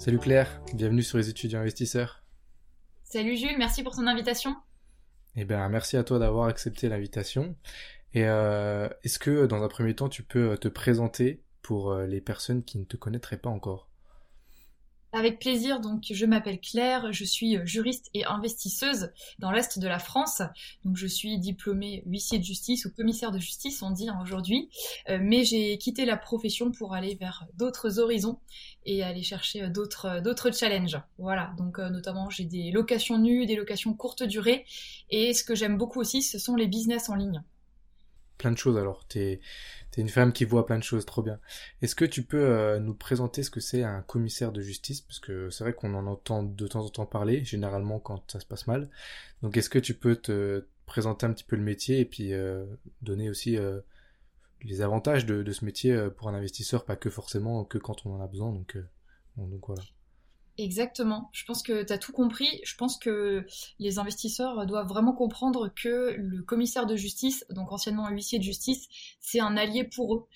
Salut Claire, bienvenue sur les étudiants investisseurs. Salut Jules, merci pour ton invitation. Eh bien, merci à toi d'avoir accepté l'invitation. Et euh, est-ce que dans un premier temps, tu peux te présenter pour euh, les personnes qui ne te connaîtraient pas encore? Avec plaisir, donc je m'appelle Claire, je suis euh, juriste et investisseuse dans l'Est de la France. Donc je suis diplômée huissier de justice ou commissaire de justice, on dit hein, aujourd'hui. Euh, mais j'ai quitté la profession pour aller vers d'autres horizons et aller chercher euh, d'autres d'autres challenges. Voilà, donc notamment j'ai des locations nues, des locations courte durée. Et ce que j'aime beaucoup aussi, ce sont les business en ligne. Plein de choses alors. T'es T'es une femme qui voit plein de choses, trop bien. Est-ce que tu peux euh, nous présenter ce que c'est un commissaire de justice? Parce que c'est vrai qu'on en entend de temps en temps parler, généralement quand ça se passe mal. Donc est-ce que tu peux te présenter un petit peu le métier et puis euh, donner aussi euh, les avantages de, de, ce métier pour un investisseur, pas que forcément que quand on en a besoin. Donc, donc voilà. Exactement. Je pense que tu as tout compris. Je pense que les investisseurs doivent vraiment comprendre que le commissaire de justice, donc anciennement huissier de justice, c'est un allié pour eux.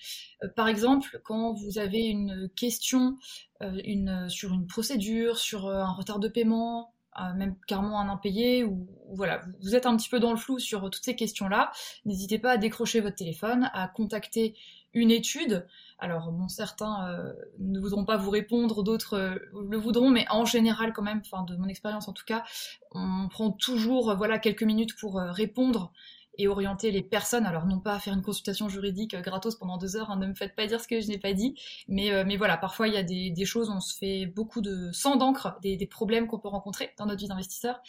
Euh, par exemple, quand vous avez une question euh, sur une procédure, sur euh, un retard de paiement, même carrément un impayé, ou voilà, vous êtes un petit peu dans le flou sur toutes ces questions-là, n'hésitez pas à décrocher votre téléphone, à contacter une étude. Alors bon, certains euh, ne voudront pas vous répondre, d'autres euh, le voudront, mais en général quand même, enfin de mon expérience en tout cas, on prend toujours euh, voilà quelques minutes pour répondre et orienter les personnes. Alors non pas faire une consultation juridique gratos pendant deux heures, hein, ne me faites pas dire ce que je n'ai pas dit, mais mais voilà, parfois il y a des, choses, on se fait beaucoup de sang d'encre, des, des problèmes qu'on peut rencontrer dans notre vie d'investisseur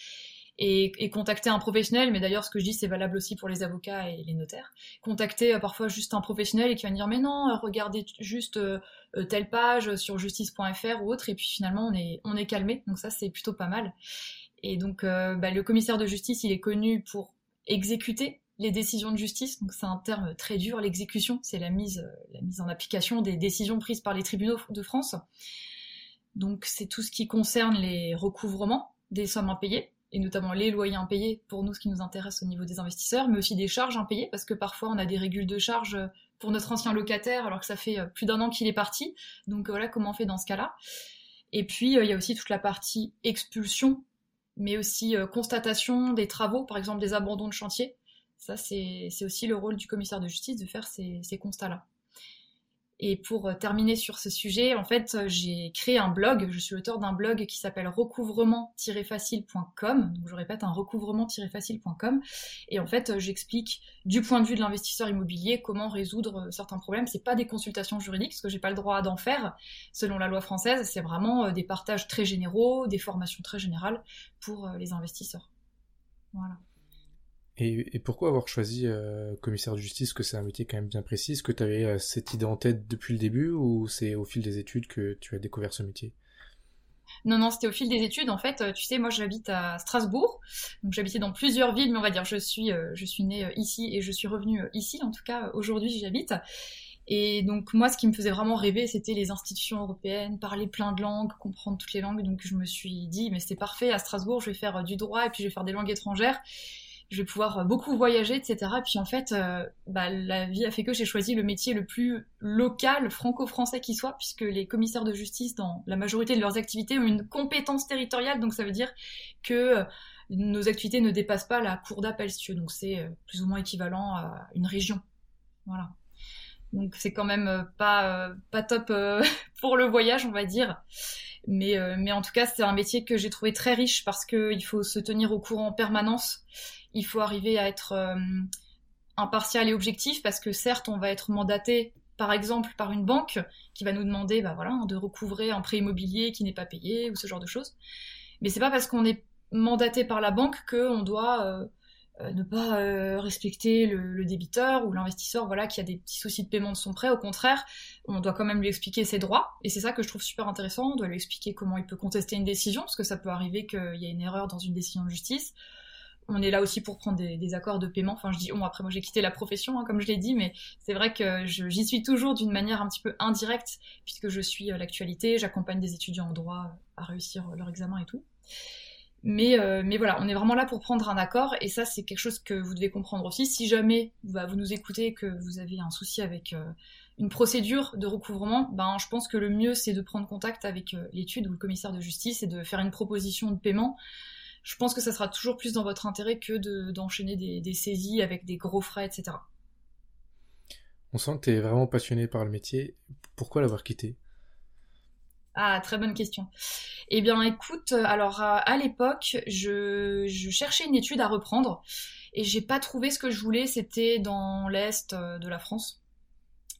et, contacter un professionnel, mais d'ailleurs ce que je dis c'est valable aussi pour les avocats et les notaires, contacter euh, parfois juste un professionnel et qui va me dire mais non, euh, regardez juste euh, telle page sur justice.fr ou autre, et puis finalement on est, on est calmé, donc ça c'est plutôt pas mal. Et donc bah, le commissaire de justice il est connu pour exécuter les décisions de justice, donc c'est un terme très dur, l'exécution, c'est la mise, la mise en application des décisions prises par les tribunaux de France. Donc c'est tout ce qui concerne les recouvrements des sommes impayées, et notamment les loyers impayés pour nous, ce qui nous intéresse au niveau des investisseurs, mais aussi des charges impayées, parce que parfois on a des régules de charges pour notre ancien locataire alors que ça fait euh, plus d'un an qu'il est parti. Donc voilà comment on fait dans ce cas-là. Et puis euh, il y a aussi toute la partie expulsion, mais aussi euh, constatation des travaux, par exemple des abandons de chantier. Ça, c'est aussi le rôle du commissaire de justice de faire ces constats-là. Et pour euh, terminer sur ce sujet, en fait, euh, j'ai créé un blog. Je suis l'auteur d'un blog qui s'appelle recouvrement-facile.com. Donc, je répète, un recouvrement-facile.com. Et en fait, euh, j'explique du point de vue de l'investisseur immobilier comment résoudre certains problèmes. C'est pas des consultations juridiques, parce que j'ai pas le droit d'en faire selon la loi française. C'est vraiment des partages très généraux, des formations très générales pour les investisseurs. Voilà. Et, pourquoi avoir choisi euh, commissaire de justice que c'est un métier quand même bien précis? Est-ce que tu avais euh, cette idée en tête depuis le début ou c'est au fil des études que tu as découvert ce métier? Non, non, c'était au fil des études. En fait, tu sais, moi, j'habite à Strasbourg. Donc, j'habitais dans plusieurs villes, mais on va dire, je suis, euh, je suis née ici et je suis revenue ici. En tout cas, aujourd'hui, j'y habite. Et donc, moi, ce qui me faisait vraiment rêver, c'était les institutions européennes, parler plein de langues, comprendre toutes les langues. Donc, je me suis dit, mais c'est parfait, à Strasbourg, je vais faire du droit et puis je vais faire des langues étrangères je vais pouvoir euh, beaucoup voyager, etc. Et puis en fait, euh, bah, la vie a fait que j'ai choisi le métier le plus local, franco-français qui soit, puisque les commissaires de justice, dans la majorité de leurs activités, ont une compétence territoriale, donc ça veut dire que euh, nos activités ne dépassent pas la cour d'appel, si. Donc c'est plus ou moins équivalent à une région. Voilà. Donc c'est quand même pas, pas top pour le voyage, on va dire. Mais, mais en tout cas, c'est un métier que j'ai trouvé très riche parce qu'il faut se tenir au courant en permanence il faut arriver à être euh, impartial et objectif parce que certes, on va être mandaté par exemple par une banque qui va nous demander bah de recouvrer un prêt immobilier qui n'est pas payé ou ce genre de choses. Mais c'est pas parce qu'on est mandaté par la banque qu'on doit euh, euh, ne pas respecter le, débiteur ou l'investisseur voilà qui a des petits soucis de paiement de son prêt. Au contraire, on doit quand même lui expliquer ses droits et c'est ça que je trouve super intéressant. On doit lui expliquer comment il peut contester une décision parce que ça peut arriver qu'il y ait une erreur dans une décision de justice on est là aussi pour prendre des, accords de paiement. Enfin, je dis, bon, après, moi, j'ai quitté la profession, hein, comme je l'ai dit, mais c'est vrai que j'y suis toujours d'une manière un petit peu indirecte, puisque je suis à l'actualité, j'accompagne des étudiants en droit à réussir leur examen et tout. Mais, euh, voilà, on est vraiment là pour prendre un accord, et ça, c'est quelque chose que vous devez comprendre aussi. Si jamais bah, vous nous écoutez, que vous avez un souci avec euh, une procédure de recouvrement, ben, je pense que le mieux, c'est de prendre contact avec euh, l'étude ou le commissaire de justice et de faire une proposition de paiement. Je pense que ça sera toujours plus dans votre intérêt que d'enchaîner des, des saisies avec des gros frais, etc. On sent que tu es vraiment passionné par le métier. Pourquoi l'avoir quitté? Ah, très bonne question. Eh bien, écoute, alors à, l'époque, je, cherchais une étude à reprendre et j'ai pas trouvé ce que je voulais. C'était dans l'est euh, de la France.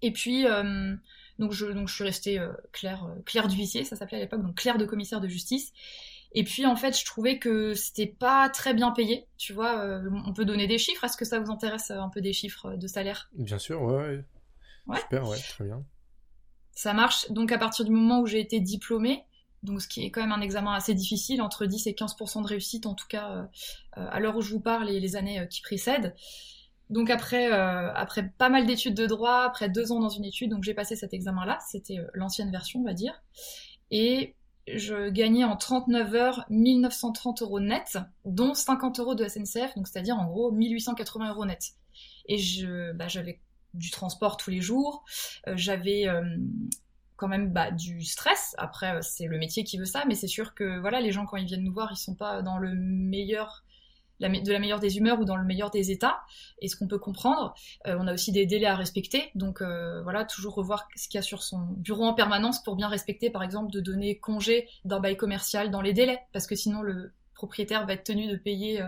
Et puis, euh, donc, je, donc je suis restée euh, Claire, Claire d'huissier, ça s'appelait à l'époque, donc Claire de commissaire de justice. Et puis en fait, je trouvais que c'était pas très bien payé. Tu vois, on peut donner des chiffres. Est-ce que ça vous intéresse un peu des chiffres de salaire? Bien sûr, ouais, ouais. Super, ouais, très bien. Ça marche donc à partir du moment où j'ai été diplômée, donc ce qui est quand même un examen assez difficile, entre 10 et 15% de réussite en tout cas euh, euh, à l'heure où je vous parle et les années euh, qui précèdent. Donc après, après pas mal d'études de droit, après deux ans dans une étude, donc j'ai passé cet examen-là, c'était l'ancienne version on va dire, et je gagnais en 39 heures 1930 euros net, dont 50 euros de SNCF, donc c'est-à-dire en gros 1880 euros net. Et je, bah, j'avais du transport tous les jours. Euh, j'avais euh, quand même bah, du stress. Après, euh, c'est le métier qui veut ça, mais c'est sûr que voilà, les gens quand ils viennent nous voir, ils sont pas dans le meilleur de la meilleure des humeurs ou dans le meilleur des états, et ce qu'on peut comprendre. on a aussi des délais à respecter, donc voilà, toujours revoir ce qu'il y a sur son bureau en permanence pour bien respecter, par exemple, de donner congé d'un bail commercial dans les délais, parce que sinon le propriétaire va être tenu de payer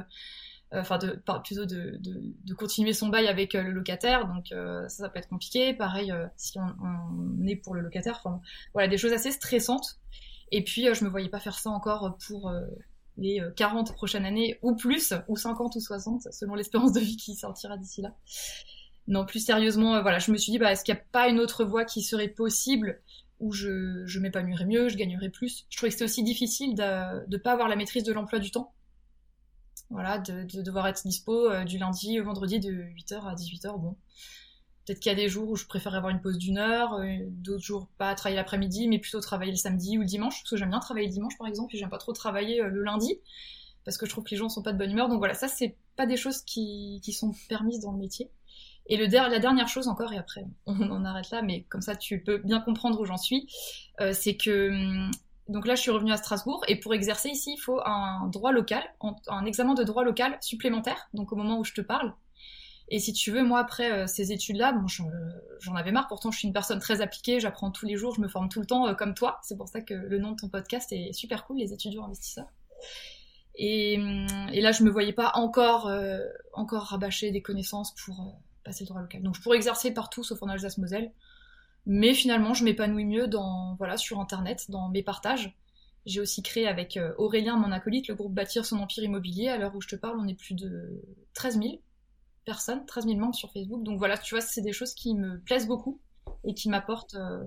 euh, enfin de plutôt de, de, de, continuer son bail avec euh, le locataire. Donc euh, ça, ça peut être compliqué. Pareil si on, on, est pour le locataire enfin voilà des choses assez stressantes. Et puis je me voyais pas faire ça encore pour les 40 prochaines années ou plus ou 50 ou 60 selon l'espérance de vie qui sortira d'ici là non plus sérieusement voilà je me suis dit bah est-ce qu'il n'y a pas une autre voie qui serait possible où je, je m'épanouirais mieux, je gagnerais plus? Je trouvais que c'était aussi difficile de ne pas avoir la maîtrise de l'emploi du temps voilà, de, devoir être dispo euh, du lundi au vendredi de 8h à 18h. Bon, peut-être qu'il y a des jours où je préfère avoir une pause d'une heure, euh, d'autres jours pas travailler l'après-midi, mais plutôt travailler le samedi ou le dimanche, parce que j'aime bien travailler le dimanche par exemple, et j'aime pas trop travailler euh, le lundi, parce que je trouve que les gens sont pas de bonne humeur. Donc voilà, ça c'est pas des choses qui, sont permises dans le métier. Et la dernière chose encore, et après on en arrête là, mais comme ça tu peux bien comprendre où j'en suis, c'est que hum, donc là, je suis revenue à Strasbourg et pour exercer ici, il faut un droit local, un examen de droit local supplémentaire, donc au moment où je te parle. Et si tu veux, moi, après euh, ces études-là, bon, j'en avais marre. Pourtant, je suis une personne très appliquée, j'apprends tous les jours, je me forme tout le temps, euh, comme toi. C'est pour ça que le nom de ton podcast est super cool, les étudiants investisseurs. Et, hum, là, je me voyais pas encore, euh, encore rabâcher des connaissances pour passer le droit local. Donc, je pourrais exercer partout, sauf en Alsace-Moselle. Mais finalement, je m'épanouis mieux dans, voilà, sur Internet, dans mes partages. J'ai aussi créé avec euh, Aurélien, mon acolyte, le groupe Bâtir son empire immobilier. À l'heure où je te parle, on est plus de 13 000 personnes, 13 000 membres sur Facebook. Donc voilà, tu vois, c'est des choses qui me plaisent beaucoup et qui m'apportent euh,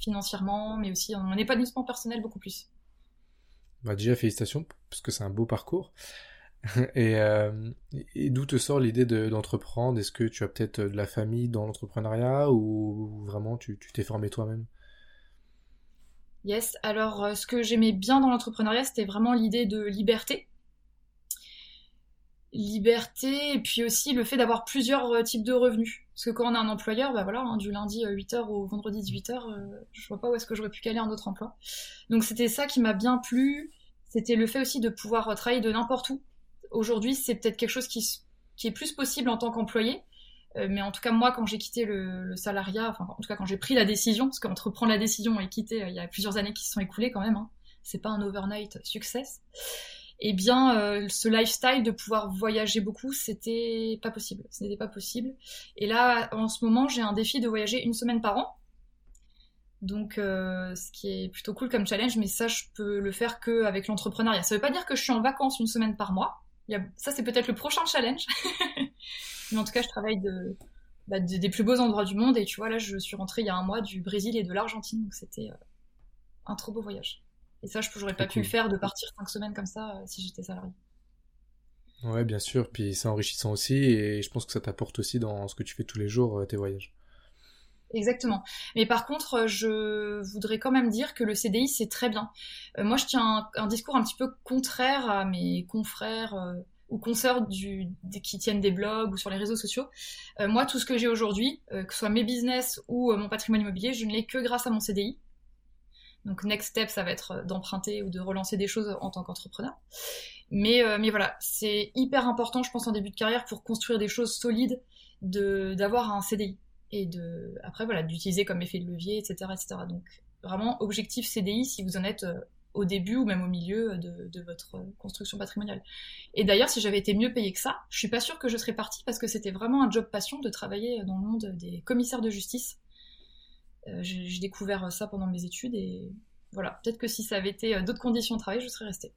financièrement, mais aussi en épanouissement personnel beaucoup plus. Bah déjà, félicitations, parce que c'est un beau parcours. Euh, et, d'où te sort l'idée d'entreprendre? Est-ce que tu as peut-être de la famille dans l'entrepreneuriat ou vraiment tu t'es formé toi-même? Yes, alors euh, ce que j'aimais bien dans l'entrepreneuriat, c'était vraiment l'idée de liberté. Liberté, et puis aussi le fait d'avoir plusieurs euh, types de revenus. Parce que quand on a un employeur, bah voilà, hein, du lundi 8h au vendredi 18h, je vois pas où est-ce que j'aurais pu caler un autre emploi. Donc c'était ça qui m'a bien plu. C'était le fait aussi de pouvoir travailler de n'importe où aujourd'hui, c'est peut-être quelque chose qui, est plus possible en tant qu'employé. Euh, mais en tout cas, moi, quand j'ai quitté le, salariat, enfin, en tout cas, quand j'ai pris la décision, parce qu'entre prendre la décision et quitter, euh, il y a plusieurs années qui se sont écoulées quand même, hein, c'est pas un overnight success, eh bien, euh, ce lifestyle de pouvoir voyager beaucoup, c'était pas possible. Ce n'était pas possible. Et là, en ce moment, j'ai un défi de voyager une semaine par an. Donc, ce qui est plutôt cool comme challenge, mais ça, je peux le faire qu'avec l'entrepreneuriat. Ça veut pas dire que je suis en vacances une semaine par mois, ça, c'est peut-être le prochain challenge. Mais en tout cas, je travaille bah, de, des plus beaux endroits du monde. Et tu vois, là, je suis rentrée il y a un mois du Brésil et de l'Argentine. Donc, c'était euh, un trop beau voyage. Et ça, je n'aurais pas pu le faire de partir cinq semaines comme ça euh, si j'étais salarié. Ouais, bien sûr. Puis c'est enrichissant aussi. Et je pense que ça t'apporte aussi dans ce que tu fais tous les jours, euh, tes voyages. Exactement. Mais par contre, je voudrais quand même dire que le CDI, c'est très bien. Euh, moi, je tiens un, discours un petit peu contraire à mes confrères euh, ou consoeurs du, qui tiennent des blogs ou sur les réseaux sociaux. Euh, moi, tout ce que j'ai aujourd'hui, que ce soit mes business ou mon patrimoine immobilier, je ne l'ai que grâce à mon CDI. Donc, next step, ça va être d'emprunter ou de relancer des choses en tant qu'entrepreneur. Mais, mais voilà, c'est hyper important, je pense, en début de carrière pour construire des choses solides, d'avoir un CDI et de après voilà d'utiliser comme effet de levier, etc., etc. Donc vraiment objectif CDI si vous en êtes euh, au début ou même au milieu de, votre construction patrimoniale. Et d'ailleurs, si j'avais été mieux payée que ça, je suis pas sûre que je serais partie parce que c'était vraiment un job passion de travailler dans le monde des commissaires de justice. Euh, j'ai découvert ça pendant mes études et voilà, peut-être que si ça avait été euh, d'autres conditions de travail, je serais restée.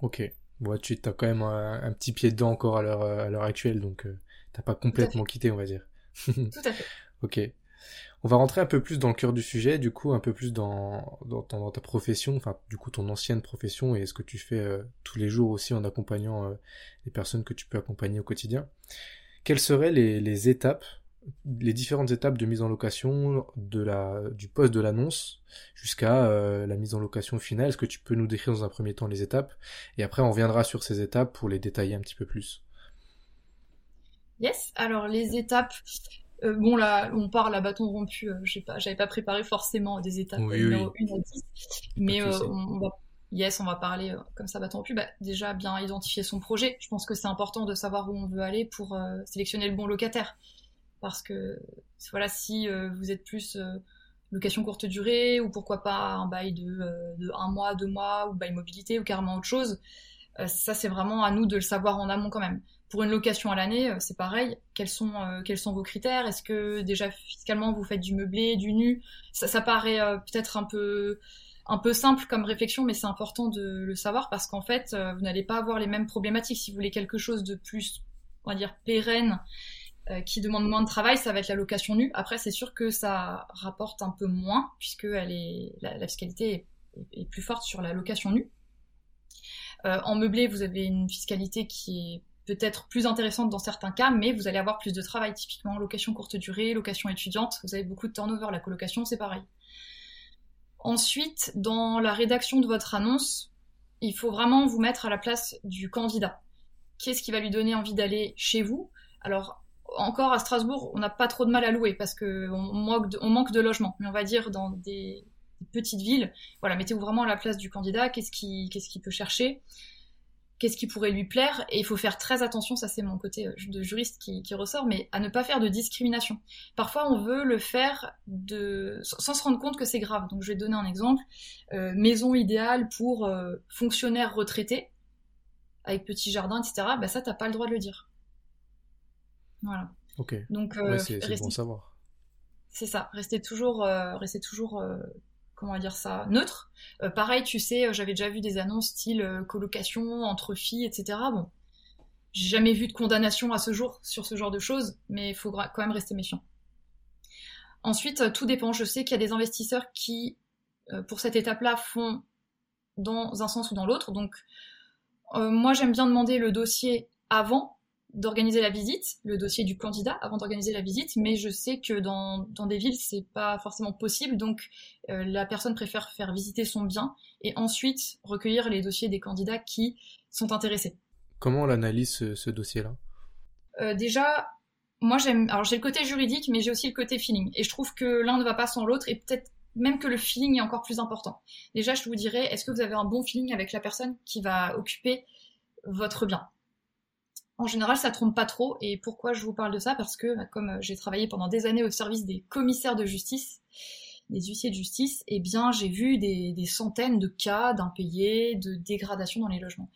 Ok. Bon, tu as quand même un, petit pied dedans encore à l'heure actuelle, donc t'as pas complètement quitté, on va dire. Tout à fait. ok. On va rentrer un peu plus dans le cœur du sujet, du coup un peu plus dans, dans, ta profession, enfin du coup ton ancienne profession et ce que tu fais euh, tous les jours aussi en accompagnant euh, les personnes que tu peux accompagner au quotidien. Quelles seraient les, les étapes, les différentes étapes de mise en location de la, du poste de l'annonce jusqu'à euh, la mise en location finale Est-ce que tu peux nous décrire dans un premier temps les étapes? Et après on reviendra sur ces étapes pour les détailler un petit peu plus Yes, alors les étapes. Euh, bon, là, on parle à bâton rompu. Euh, je pas, j'avais pas préparé forcément des étapes numéro 1 à 10. Mais on, va, yes, on va parler comme ça, bâton rompu. Bah, déjà, bien identifier son projet. Je pense que c'est important de savoir où on veut aller pour sélectionner le bon locataire. Parce que, voilà, si vous êtes plus location courte durée, ou pourquoi pas un bail de, de un mois, deux mois, ou bail mobilité, ou carrément autre chose, ça, c'est vraiment à nous de le savoir en amont quand même. Pour une location à l'année, euh, c'est pareil. Quels sont, euh, quels sont vos critères? Est-ce que déjà fiscalement vous faites du meublé, du nu? Ça, ça, paraît euh, peut-être un peu, un peu simple comme réflexion, mais c'est important de le savoir parce qu'en fait, vous n'allez pas avoir les mêmes problématiques. Si vous voulez quelque chose de plus, on va dire, pérenne, qui demande moins de travail, ça va être la location nue. Après, c'est sûr que ça rapporte un peu moins puisque la, fiscalité est, est, plus forte sur la location nue. en meublé, vous avez une fiscalité qui est peut-être plus intéressante dans certains cas, mais vous allez avoir plus de travail, typiquement location courte durée, location étudiante, vous avez beaucoup de turnover, la colocation c'est pareil. Ensuite, dans la rédaction de votre annonce, il faut vraiment vous mettre à la place du candidat. Qu'est-ce qui va lui donner envie d'aller chez vous? Alors, encore à Strasbourg, on n'a pas trop de mal à louer parce qu'on manque, de, on logements, mais on va dire dans des, petites villes, voilà, mettez-vous vraiment à la place du candidat, qu'est-ce qu'il peut chercher qu'est-ce qui pourrait lui plaire et il faut faire très attention, ça c'est mon côté euh, de juriste qui, ressort, mais à ne pas faire de discrimination. Parfois on veut le faire sans se rendre compte que c'est grave. Donc je vais donner un exemple euh, maison idéale pour euh, fonctionnaires retraités avec petit jardin, etc. Bah ça t'as pas le droit de le dire. Voilà. Ok. Donc c'est bon savoir. C'est ça. Restez toujours, restez toujours comment dire ça, neutre. Euh, pareil, tu sais, euh, j'avais déjà vu des annonces style euh, colocation entre filles, etc. Bon, j'ai jamais vu de condamnation à ce jour sur ce genre de choses, mais il faut quand même rester méfiant. Ensuite, tout dépend. Je sais qu'il y a des investisseurs qui, pour cette étape-là, font dans un sens ou dans l'autre. Donc, moi, j'aime bien demander le dossier avant d'organiser la visite, le dossier du candidat avant d'organiser la visite, mais je sais que dans, dans des villes, c'est pas forcément possible, donc euh, la personne préfère faire visiter son bien et ensuite recueillir les dossiers des candidats qui sont intéressés. Comment on analyse ce, dossier-là? Euh, Déjà, moi j'aime. Alors j'ai le côté juridique, mais j'ai aussi le côté feeling, et je trouve que l'un ne va pas sans l'autre, et peut-être même que le feeling est encore plus important. Déjà, je vous dirais, est-ce que vous avez un bon feeling avec la personne qui va occuper votre bien? En général, ça trompe pas trop. Et pourquoi je vous parle de ça? Parce que, bah, comme euh, j'ai travaillé pendant des années au service des commissaires de justice, des huissiers de justice, eh bien, j'ai vu des, centaines de cas d'impayés, de dégradation dans les logements.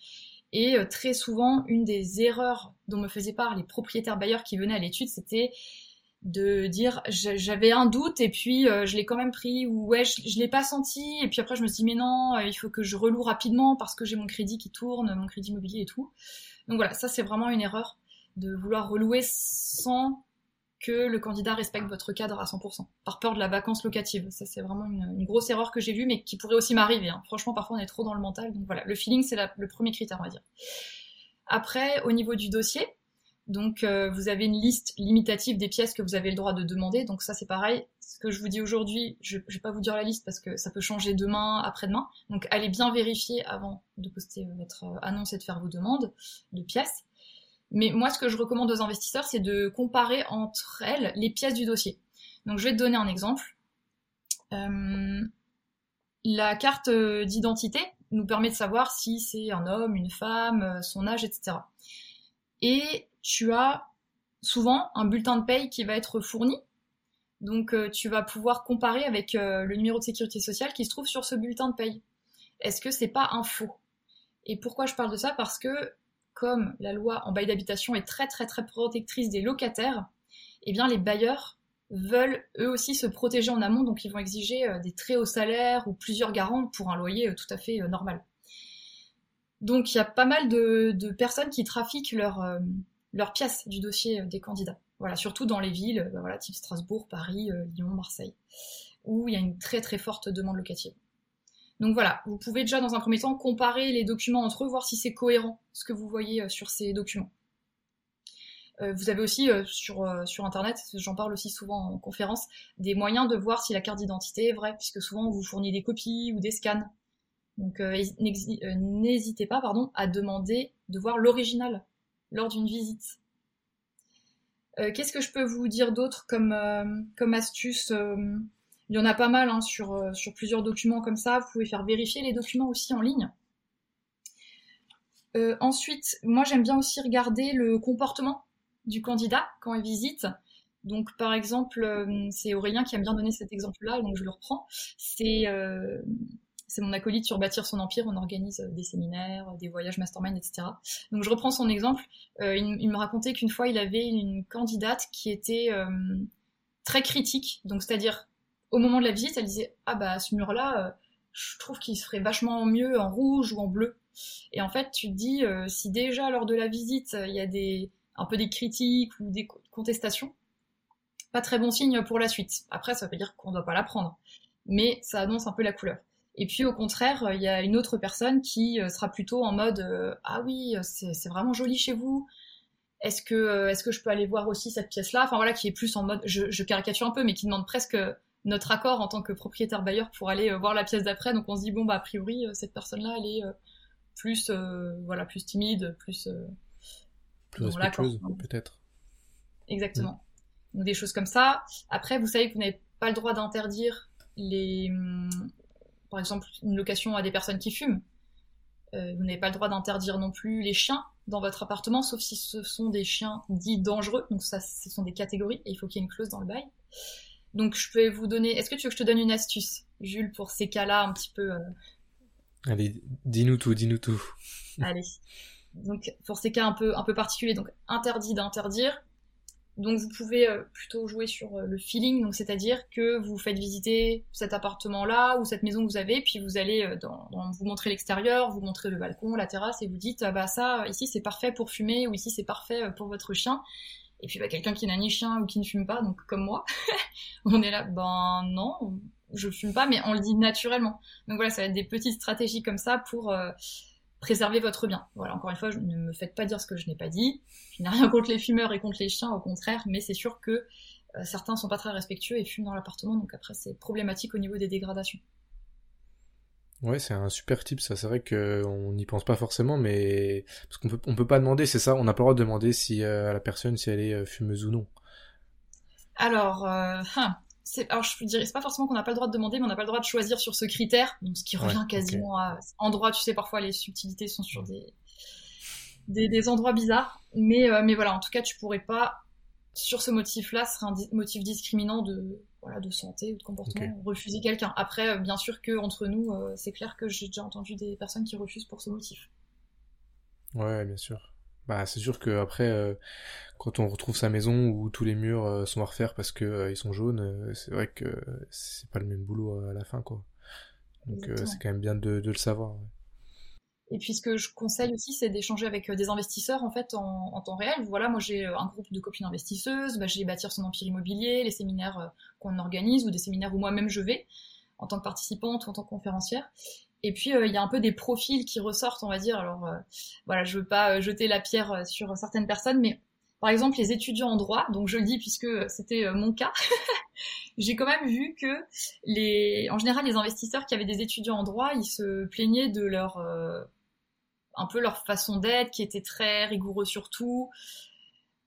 Et euh, très souvent, une des erreurs dont me faisaient part les propriétaires bailleurs qui venaient à l'étude, c'était de dire j'avais un doute et puis euh, je l'ai quand même pris ou ouais je, je l'ai pas senti et puis après je me suis dit mais non il faut que je reloue rapidement parce que j'ai mon crédit qui tourne mon crédit immobilier et tout donc voilà, ça c'est vraiment une erreur de vouloir relouer sans que le candidat respecte votre cadre à 100%, par peur de la vacance locative. Ça c'est vraiment une, grosse erreur que j'ai vue, mais qui pourrait aussi m'arriver. Hein. Franchement, parfois on est trop dans le mental. Donc voilà, le feeling c'est le premier critère, on va dire. Après, au niveau du dossier, Donc vous avez une liste limitative des pièces que vous avez le droit de demander. Donc ça c'est pareil. Ce que je vous dis aujourd'hui, je ne vais pas vous dire la liste parce que ça peut changer demain, après-demain. Donc allez bien vérifier avant de poster votre annonce et de faire vos demandes de pièces. Mais moi, ce que je recommande aux investisseurs, c'est de comparer entre elles les pièces du dossier. Donc, je vais te donner un exemple. Euh, la carte d'identité nous permet de savoir si c'est un homme, une femme, euh, son âge, etc. Et tu as souvent un bulletin de paye qui va être fourni. Donc, euh, tu vas pouvoir comparer avec le numéro de sécurité sociale qui se trouve sur ce bulletin de paye. Est-ce que c'est pas un faux? Et pourquoi je parle de ça? Parce que comme la loi en bail d'habitation est très très très protectrice des locataires, eh bien les bailleurs veulent eux aussi se protéger en amont, donc ils vont exiger euh, des très hauts salaires ou plusieurs garants pour un loyer euh, tout à fait euh, normal. Donc il y a pas mal de, personnes qui trafiquent leurs pièces du dossier des candidats. Voilà, surtout dans les villes, bah voilà, type Strasbourg, Paris, Lyon, Marseille, où il y a une très très forte demande locative. Donc voilà, vous pouvez déjà dans un premier temps comparer les documents entre eux, voir si c'est cohérent ce que vous voyez euh, sur ces documents. Euh, vous avez aussi euh, sur, sur Internet, j'en parle aussi souvent en conférence, des moyens de voir si la carte d'identité est vraie, puisque souvent on vous fournit des copies ou des scans. Donc n'hésitez pas pardon, à demander de voir l'original lors d'une visite. Qu'est-ce que je peux vous dire d'autre comme, comme astuce il y en a pas mal hein, sur, euh, plusieurs documents comme ça. Vous pouvez faire vérifier les documents aussi en ligne. Euh, ensuite, moi j'aime bien aussi regarder le comportement du candidat quand il visite. Donc par exemple, euh, c'est Aurélien qui aime bien donner cet exemple-là, donc je le reprends. C'est c'est mon acolyte sur Bâtir son empire, on organise des séminaires, des voyages mastermind, etc. Donc je reprends son exemple. il, il, me racontait qu'une fois il avait une candidate qui était très critique, donc c'est-à-dire au moment de la visite, elle disait ah bah ce mur-là, euh, je trouve qu'il se ferait vachement mieux en rouge ou en bleu. Et en fait, tu te dis euh, si déjà lors de la visite il y a des un peu des critiques ou des contestations, pas très bon signe pour la suite. Après, ça veut dire qu'on ne doit pas la prendre, mais ça annonce un peu la couleur. Et puis au contraire, il y a une autre personne qui euh, sera plutôt en mode ah oui, c'est vraiment joli chez vous. Est-ce que est-ce que je peux aller voir aussi cette pièce-là? Enfin voilà, qui est plus en mode, je, je, caricature un peu, mais qui demande presque notre accord en tant que propriétaire bailleur pour aller euh, voir la pièce d'après. Donc on se dit bon bah a priori euh, cette personne-là elle est euh, plus voilà plus timide, plus plus respectueuse peut-être. Exactement. Donc des choses comme ça. Après vous savez que vous n'avez pas le droit d'interdire les hum, par exemple une location à des personnes qui fument. vous n'avez pas le droit d'interdire non plus les chiens dans votre appartement, sauf si ce sont des chiens dits dangereux. Donc ça, ce sont des catégories et il faut qu'il y ait une clause dans le bail. Donc je peux vous donner. Est-ce que tu veux que je te donne une astuce, Jules, pour ces cas-là un petit peu euh, Allez, dis-nous tout, dis-nous tout. Allez. Donc pour ces cas un peu un peu particuliers, donc interdit d'interdire. Donc vous pouvez euh, plutôt jouer sur euh, le feeling, donc c'est-à-dire que vous faites visiter cet appartement-là ou cette maison que vous avez, puis vous allez dans, vous montrer l'extérieur, vous montrer le balcon, la terrasse, et vous dites ah bah ça ici c'est parfait pour fumer ou ici c'est parfait pour votre chien. Et puis bah, quelqu'un qui n'a ni chien ou qui ne fume pas, donc comme moi, on est là, ben non, je fume pas, mais on le dit naturellement. Donc voilà, ça va être des petites stratégies comme ça pour euh, préserver votre bien. Voilà, encore une fois, ne me faites pas dire ce que je n'ai pas dit. Je n'ai rien contre les fumeurs et contre les chiens, au contraire, mais c'est sûr que euh, certains sont pas très respectueux et fument dans l'appartement, donc après c'est problématique au niveau des dégradations. Ouais, c'est un super tip, ça. C'est vrai qu'on n'y pense pas forcément, mais parce qu'on peut, on peut pas demander, c'est ça. On n'a pas le droit de demander si euh, à la personne si elle est euh, fumeuse ou non. Alors, euh, hein, alors je dirais, c'est pas forcément qu'on n'a pas le droit de demander, mais on n'a pas le droit de choisir sur ce critère, donc ce qui revient quasiment à. En droit, tu sais, parfois les subtilités sont sur des des, des endroits bizarres, mais mais voilà, en tout cas, tu pourrais pas sur ce motif-là, ce serait un motif discriminant de voilà, de santé ou de comportement, refuser quelqu'un. Après, euh, bien sûr que entre nous, euh, c'est clair que j'ai déjà entendu des personnes qui refusent pour ce motif. Ouais, bien sûr. Bah, c'est sûr que après, euh, quand on retrouve sa maison où tous les murs sont à refaire parce que ils sont jaunes, c'est vrai que c'est pas le même boulot à la fin, quoi. Donc c'est quand même bien de, de le savoir. Et puis ce que je conseille aussi, c'est d'échanger avec euh, des investisseurs en fait en, temps réel. Voilà, moi j'ai euh, un groupe de copines investisseuses, bah, j'ai bâtir son empire immobilier, les séminaires euh, qu'on organise ou des séminaires où moi-même je vais en tant que participante ou en tant que conférencière. Et puis il y a un peu des profils qui ressortent, on va dire. Alors voilà, je veux pas jeter la pierre sur certaines personnes, mais par exemple, les étudiants en droit, donc je le dis puisque c'était euh, mon cas, j'ai quand même vu que les, en général, les investisseurs qui avaient des étudiants en droit, ils se plaignaient de leur, euh, un peu leur façon d'être, qui était très rigoureux sur tout.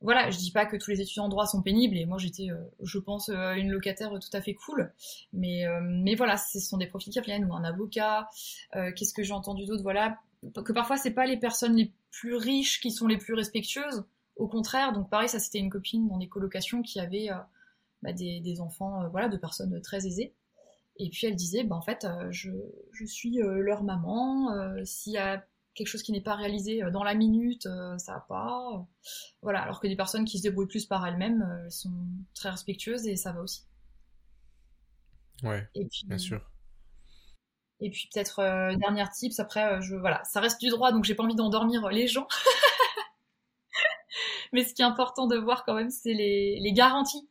Voilà, je dis pas que tous les étudiants en droit sont pénibles, et moi j'étais, euh, je pense, une locataire tout à fait cool, mais, mais voilà, ce sont des profils qui viennent, ou un avocat. Qu'est-ce que j'ai entendu d'autre Voilà, que parfois c'est pas les personnes les plus riches qui sont les plus respectueuses au contraire, donc pareil, ça c'était une copine dans des colocations qui avait euh, bah, des, enfants, euh, voilà, de personnes très aisées. Et puis elle disait, bah, en fait, euh, je, suis leur maman. S'il y quelque chose qui n'est pas réalisé dans la minute, ça va pas. Voilà, alors que des personnes qui se débrouillent plus par elles-mêmes, elles sont très respectueuses et ça va aussi. Ouais, bien sûr. Et puis peut-être dernier tips. Après, je voilà, ça reste du droit, donc j'ai pas envie d'endormir les gens. Mais ce qui est important de voir quand même, c'est les, garanties.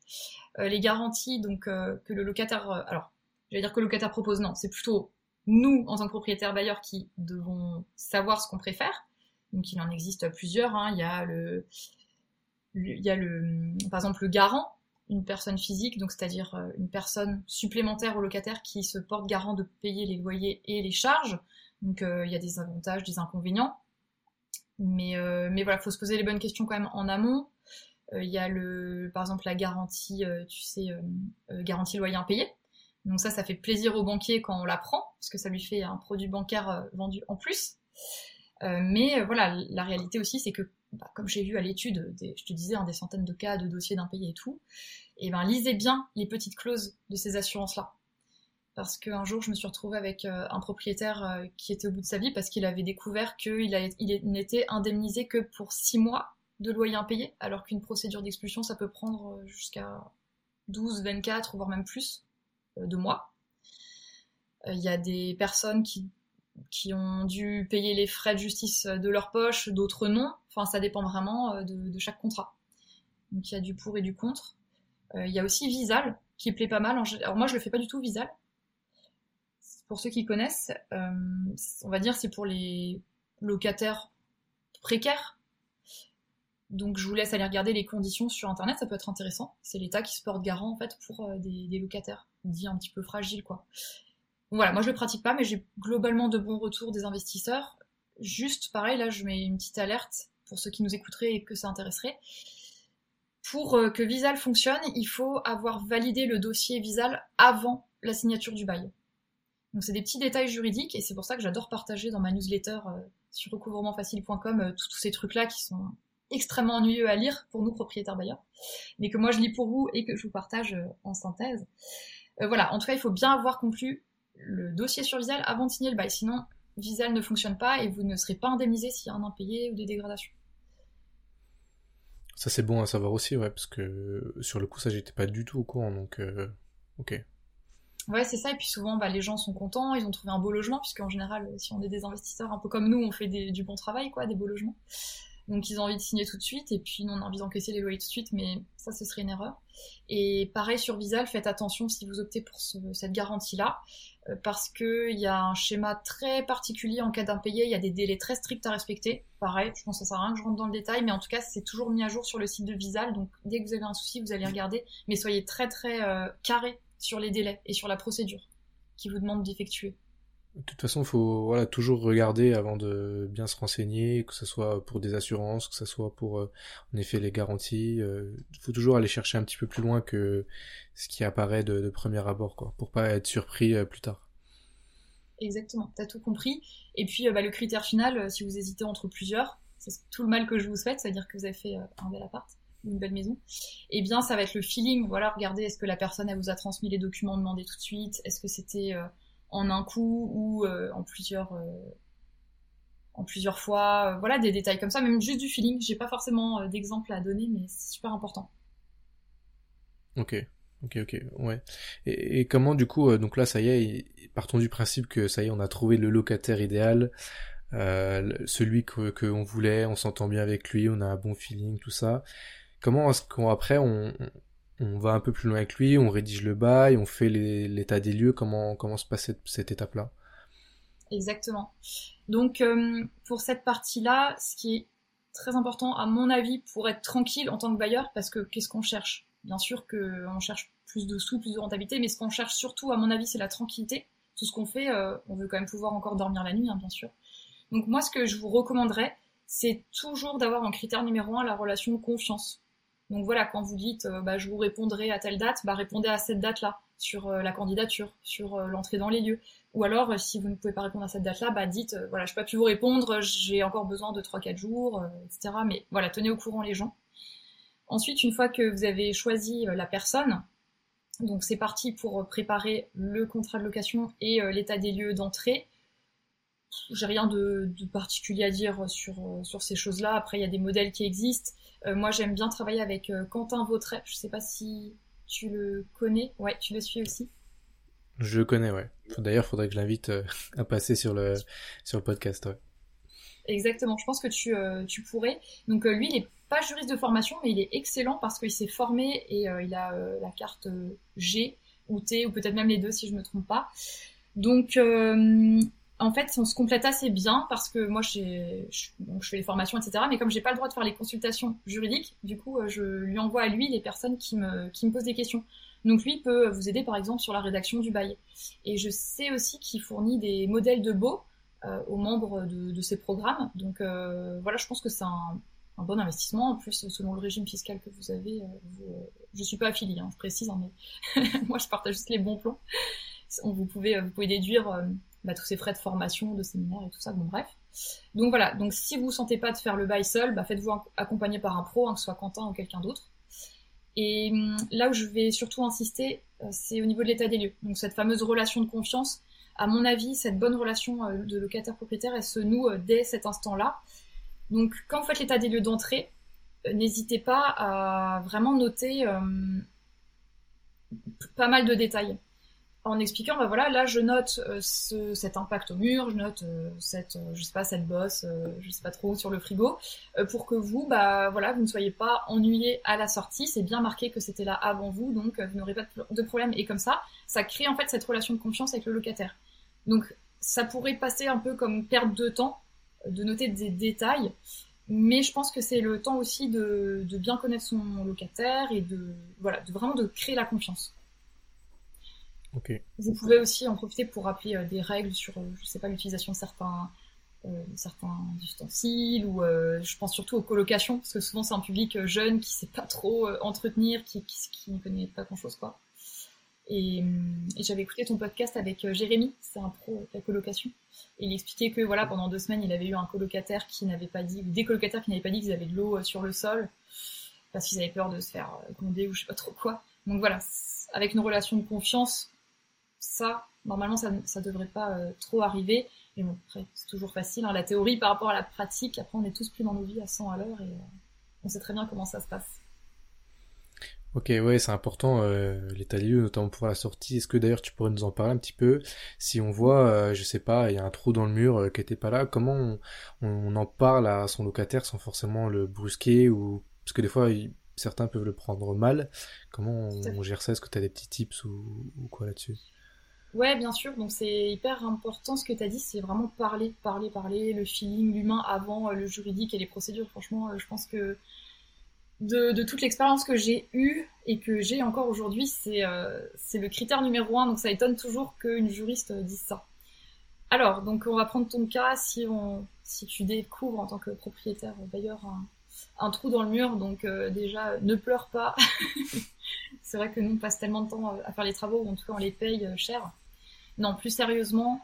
Euh, les garanties donc euh, que le locataire, euh, alors, je vais dire que le locataire propose, non, c'est plutôt nous, en tant que propriétaire bailleur, qui devons savoir ce qu'on préfère. Donc il en existe plusieurs. Hein. Il y a le, il par exemple le garant, une personne physique, donc c'est-à-dire une personne supplémentaire au locataire qui se porte garant de payer les loyers et les charges. Donc il y a des avantages, des inconvénients. Mais, euh, voilà, faut se poser les bonnes questions quand même en amont. Euh, il y a le, par exemple la garantie, euh, tu sais, garantie loyer impayé. Donc ça, ça fait plaisir au banquier quand on la prend, parce que ça lui fait un produit bancaire vendu en plus. mais voilà, la réalité aussi, c'est que, bah, comme j'ai vu à l'étude, je te disais, hein, des centaines de cas de dossiers d'impayés et tout, et ben lisez bien les petites clauses de ces assurances-là parce qu'un jour je me suis retrouvée avec euh, un propriétaire euh, qui était au bout de sa vie parce qu'il avait découvert qu'il il n'était indemnisé que pour 6 mois de loyer impayé, alors qu'une procédure d'expulsion ça peut prendre euh, jusqu'à 12, 24 voire même plus de mois. Il y a des personnes qui, qui ont dû payer les frais de justice de leur poche, d'autres non. Enfin, ça dépend vraiment de, chaque contrat. Donc il y a du pour et du contre. Il y a aussi Visal qui plaît pas mal. Alors moi je le fais pas du tout Visal pour ceux qui connaissent, euh, on va dire c'est pour les locataires précaires. Donc je vous laisse aller regarder les conditions sur internet, ça peut être intéressant. C'est l'État qui se porte garant en fait pour euh, des, locataires dits un petit peu fragiles quoi. voilà, moi je le pratique pas, mais j'ai globalement de bons retours des investisseurs. Juste pareil, là je mets une petite alerte pour ceux qui nous écouteraient et que ça intéresserait. Pour euh, que Visal fonctionne, il faut avoir validé le dossier Visal avant la signature du bail. Donc c'est des petits détails juridiques et c'est pour ça que j'adore partager dans ma newsletter euh, sur recouvrement-facile.com euh, tous ces trucs-là qui sont extrêmement ennuyeux à lire pour nous propriétaires bailleurs, mais que moi je lis pour vous et que je vous partage en synthèse. Voilà, en tout cas il faut bien avoir conclu le dossier sur Visal avant de signer le bail, sinon Visal ne fonctionne pas et vous ne serez pas indemnisé s'il y a un impayé ou des dégradations. Ça c'est bon à savoir aussi, ouais, parce que sur le coup ça j'étais pas du tout au courant, donc ok. Ouais, c'est ça. Et puis souvent, bah, les gens sont contents, ils ont trouvé un beau logement, puisqu'en général, si on est des investisseurs un peu comme nous, on fait du bon travail, quoi, des beaux logements. Donc ils ont envie de signer tout de suite, et puis nous on a envie d'encaisser les loyers tout de suite, mais ça ce serait une erreur. Et pareil sur Visal, faites attention si vous optez pour cette garantie-là, euh, parce qu'il y a un schéma très particulier en cas d'impayé, il y a des délais très stricts à respecter. Pareil, je pense que ça sert à rien que je rentre dans le détail, mais en tout cas c'est toujours mis à jour sur le site de Visal, donc dès que vous avez un souci, vous allez regarder, mais soyez très très euh, carré sur les délais et sur la procédure qui vous demande d'effectuer. De toute façon, il faut toujours regarder avant de bien se renseigner, que ce soit pour des assurances, que ce soit pour euh, en effet les garanties. Il euh, faut toujours aller chercher un petit peu plus loin que ce qui apparaît de, premier abord, quoi, pour pas être surpris euh, plus tard. Exactement, tu as tout compris. Et puis bah, le critère final, si vous hésitez entre plusieurs, c'est tout le mal que je vous souhaite, c'est-à-dire que vous avez fait un bel appart une belle maison, eh bien ça va être le feeling. Voilà, regardez, est-ce que la personne elle vous a transmis les documents demandés tout de suite Est-ce que c'était en un coup ou euh, en plusieurs euh, en plusieurs fois Voilà, des détails comme ça, même juste du feeling. J'ai pas forcément d'exemple à donner, mais c'est super important. Ok. Ok, ok, ouais. Et, comment du coup, donc là, ça y est, partons du principe que ça y est, on a trouvé le locataire idéal, celui que qu'on voulait, on s'entend bien avec lui, on a un bon feeling, tout ça. Comment est-ce qu'après on, on va un peu plus loin avec lui, on rédige le bail, on fait l'état des lieux, comment, comment se passe cette, étape-là Exactement. Donc euh, pour cette partie-là, ce qui est très important à mon avis pour être tranquille en tant que bailleur parce que qu'est-ce qu'on cherche? Bien sûr qu'on cherche plus de sous, plus de rentabilité, mais ce qu'on cherche surtout, à mon avis, c'est la tranquillité. Tout ce qu'on fait, euh, on veut quand même pouvoir encore dormir la nuit, hein, bien sûr. Donc moi, ce que je vous recommanderais, c'est toujours d'avoir en critère numéro un la relation de confiance. Donc voilà, quand vous dites euh, bah, je vous répondrai à telle date, bah, répondez à cette date-là, sur euh, la candidature, sur l'entrée dans les lieux. Ou alors, si vous ne pouvez pas répondre à cette date-là, bah, dites voilà, je n'ai pas pu vous répondre, j'ai encore besoin de 3-4 jours, etc. Mais voilà, tenez au courant les gens. Ensuite, une fois que vous avez choisi la personne, donc c'est parti pour préparer le contrat de location et l'état des lieux d'entrée j'ai rien de, particulier à dire sur, sur ces choses-là. Après, il y a des modèles qui existent. Euh, moi, j'aime bien travailler avec euh, Quentin Vautret. Je sais pas si tu le connais. Ouais, tu le suis aussi. Je le connais, ouais. D'ailleurs, il faudrait que je l'invite euh, à passer sur le, sur le podcast. Ouais. Exactement, je pense que tu, tu pourrais. Donc lui, il n'est pas juriste de formation, mais il est excellent parce qu'il s'est formé et il a la carte G ou T, ou peut-être même les deux si je ne me trompe pas. Donc en fait, on se complète assez bien parce que moi, je, je fais les formations, etc. Mais comme j'ai pas le droit de faire les consultations juridiques, du coup, euh, je lui envoie à lui les personnes qui me, posent des questions. Donc lui peut vous aider, par exemple, sur la rédaction du bail. Et je sais aussi qu'il fournit des modèles de beaux euh, aux membres de, ses programmes. Donc euh, voilà, je pense que c'est un, bon investissement. En plus, selon le régime fiscal que vous avez, vous, je suis pas affiliée, hein, je précise, hein, mais moi, je partage juste les bons plans. Vous pouvez déduire bah, tous ces frais de formation, de séminaire et tout ça, bon bref. Donc voilà, donc si vous ne sentez pas de faire le bail seul, bah, faites-vous accompagner par un pro, hein, que ce soit Quentin ou quelqu'un d'autre. Et hum, là où je vais surtout insister, euh, c'est au niveau de l'état des lieux. Donc cette fameuse relation de confiance, à mon avis, cette bonne relation euh, de locataire-propriétaire, elle se noue euh, dès cet instant-là. Donc quand vous faites l'état des lieux d'entrée, n'hésitez pas à vraiment noter hum, pas mal de détails en expliquant, bah voilà, là je note euh, ce, cet impact au mur, je note euh, cette, euh, je sais pas, cette bosse, je sais pas trop sur le frigo, pour que vous, bah voilà, vous ne soyez pas ennuyé à la sortie. C'est bien marqué que c'était là avant vous, donc vous n'aurez pas de problème. Et comme ça, ça crée en fait cette relation de confiance avec le locataire. Donc ça pourrait passer un peu comme perte de temps de noter des détails, mais je pense que c'est le temps aussi de, de bien connaître son locataire et de voilà, de vraiment de créer la confiance. Vous pouvez aussi en profiter pour rappeler euh, des règles sur, euh, je sais pas, l'utilisation de certains, euh, certains ustensiles ou je pense surtout aux colocations parce que souvent c'est un public jeune qui sait pas trop entretenir, qui, qui, ne connaît pas grand chose quoi. Et, j'avais écouté ton podcast avec Jérémy, c'est un pro de la colocation, et il expliquait que voilà pendant deux semaines il avait eu un colocataire qui n'avait pas dit, ou des colocataires qui n'avaient pas dit qu'ils avaient de l'eau sur le sol parce qu'ils avaient peur de se faire gronder ou je sais pas trop quoi. Donc voilà, avec une relation de confiance, ça, normalement, ça ne devrait pas euh, trop arriver. Mais bon, après, c'est toujours facile. Hein, la théorie par rapport à la pratique, après, on est tous plus dans nos vies à 100 à l'heure et euh, on sait très bien comment ça se passe. Ok, ouais, c'est important euh, l'état des lieux, notamment pour la sortie. Est-ce que d'ailleurs tu pourrais nous en parler un petit peu? Si on voit, je sais pas, il y a un trou dans le mur qui était pas là, comment on, en parle à son locataire sans forcément le brusquer ou parce que des fois certains peuvent le prendre mal. Comment on, gère ça? Est-ce que tu as des petits tips ou quoi là-dessus? Ouais, bien sûr. Donc c'est hyper important ce que tu as dit, c'est vraiment parler, parler, parler, le feeling, l'humain avant euh, le juridique et les procédures. Franchement, euh, je pense que de, toute l'expérience que j'ai eue et que j'ai encore aujourd'hui, c'est euh, le critère numéro un. Donc ça étonne toujours qu'une juriste dise ça. Alors, donc on va prendre ton cas si on si tu découvres en tant que propriétaire bailleur un, un trou dans le mur. Donc déjà, ne pleure pas. c'est vrai que nous on passe tellement de temps à faire les travaux, ou en tout cas on les paye cher. Non, plus sérieusement,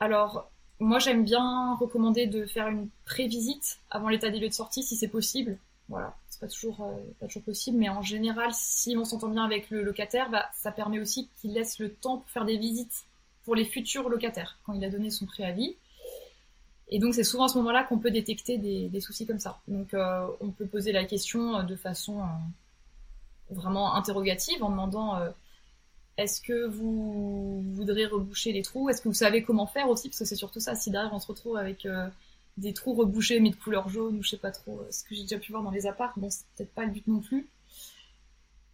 alors moi j'aime bien recommander de faire une prévisite avant l'état des lieux de sortie si c'est possible. Voilà, c'est pas toujours euh, pas toujours possible, mais en général, si on s'entend bien avec le locataire, bah, ça permet aussi qu'il laisse le temps pour faire des visites pour les futurs locataires quand il a donné son préavis. Et donc c'est souvent à ce moment-là qu'on peut détecter des, soucis comme ça. Donc euh, on peut poser la question de façon euh, vraiment interrogative en demandant est-ce que vous voudrez reboucher les trous? Est-ce que vous savez comment faire aussi? Parce que c'est surtout ça, si derrière on se retrouve avec euh, des trous rebouchés mais de couleur jaune ou je sais pas trop euh, ce que j'ai déjà pu voir dans les apparts, bon c'est peut-être pas le but non plus.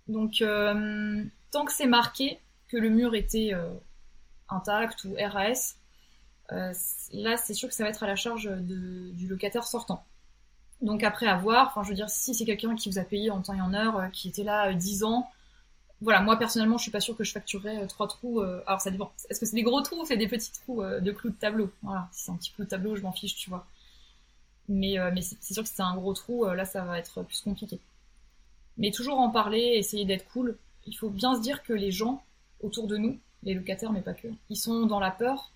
Donc euh, tant que c'est marqué que le mur était intact ou RAS, là c'est sûr que ça va être à la charge du locataire sortant. Donc après avoir, enfin je veux dire, si c'est quelqu'un qui vous a payé en temps et en heure, qui était là 10 ans, voilà, moi personnellement, je suis pas sûre que je facturerais trois trous. alors ça dépend. Est-ce que c'est des gros trous ou c'est des petits trous de clous de tableau? Voilà, si c'est un petit clou de tableau, je m'en fiche, tu vois. Mais, mais c'est sûr que si c'est un gros trou, là, ça va être plus compliqué. Mais toujours en parler, essayer d'être cool. Il faut bien se dire que les gens autour de nous, les locataires, mais pas que, ils sont dans la peur.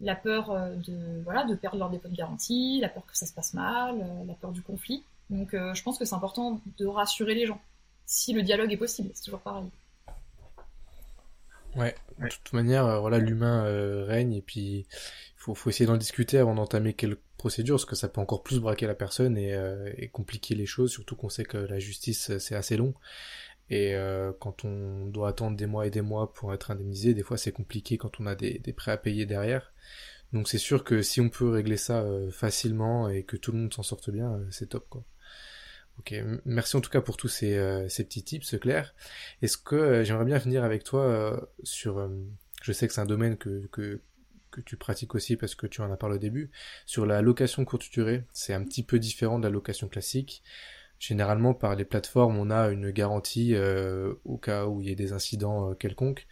La peur euh, de, voilà, de perdre leur dépôt de garantie, la peur que ça se passe mal, euh, la peur du conflit. Donc euh, je pense que c'est important de rassurer les gens. Si le dialogue est possible, c'est toujours pareil. Ouais, de toute manière, voilà, l'humain règne et puis il faut, faut essayer d'en discuter avant d'entamer quelques procédures parce que ça peut encore plus braquer la personne et, et compliquer les choses, surtout qu'on sait que la justice c'est assez long. Et euh, quand on doit attendre des mois et des mois pour être indemnisé, des fois c'est compliqué quand on a des, des, prêts à payer derrière. Donc c'est sûr que si on peut régler ça euh, facilement et que tout le monde s'en sorte bien, euh, c'est top quoi. Ok, merci en tout cas pour tous ces, ces petits tips, Claire. Est-ce que j'aimerais bien venir avec toi sur, je sais que c'est un domaine que, que, tu pratiques aussi parce que tu en as parlé au début, sur la location courte durée. C'est un petit peu différent de la location classique. Généralement, par les plateformes, on a une garantie euh, au cas où il y ait des incidents euh, quelconques.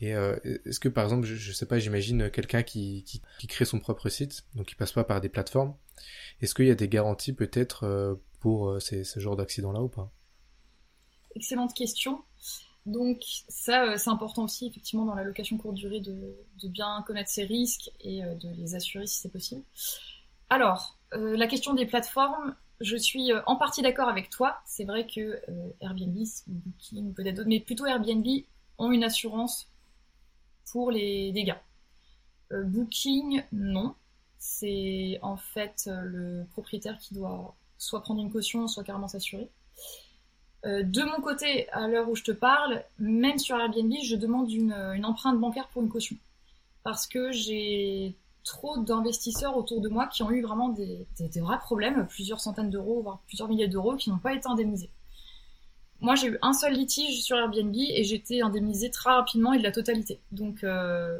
Et euh, est-ce que par exemple, je, sais pas, j'imagine quelqu'un qui, qui, crée son propre site, donc qui passe pas par des plateformes. Est-ce qu'il y a des garanties peut-être pour ces, ce genre d'accident-là ou pas? Excellente question. Donc ça, c'est important aussi effectivement dans la location courte durée de, bien connaître ses risques et de les assurer si c'est possible. Alors, la question des plateformes, je suis euh, en partie d'accord avec toi. C'est vrai que euh, Airbnb, Booking, peut-être d'autres, mais plutôt Airbnb ont une assurance pour les dégâts. Euh, Booking, non. C'est en fait le propriétaire qui doit soit prendre une caution, soit carrément s'assurer. de mon côté, à l'heure où je te parle, même sur Airbnb, je demande une, empreinte bancaire pour une caution. Parce que j'ai trop d'investisseurs autour de moi qui ont eu vraiment des, vrais problèmes, plusieurs centaines d'euros, voire plusieurs milliers d'euros, qui n'ont pas été indemnisés. Moi, j'ai eu un seul litige sur Airbnb et été indemnisée très rapidement et de la totalité. Donc, euh,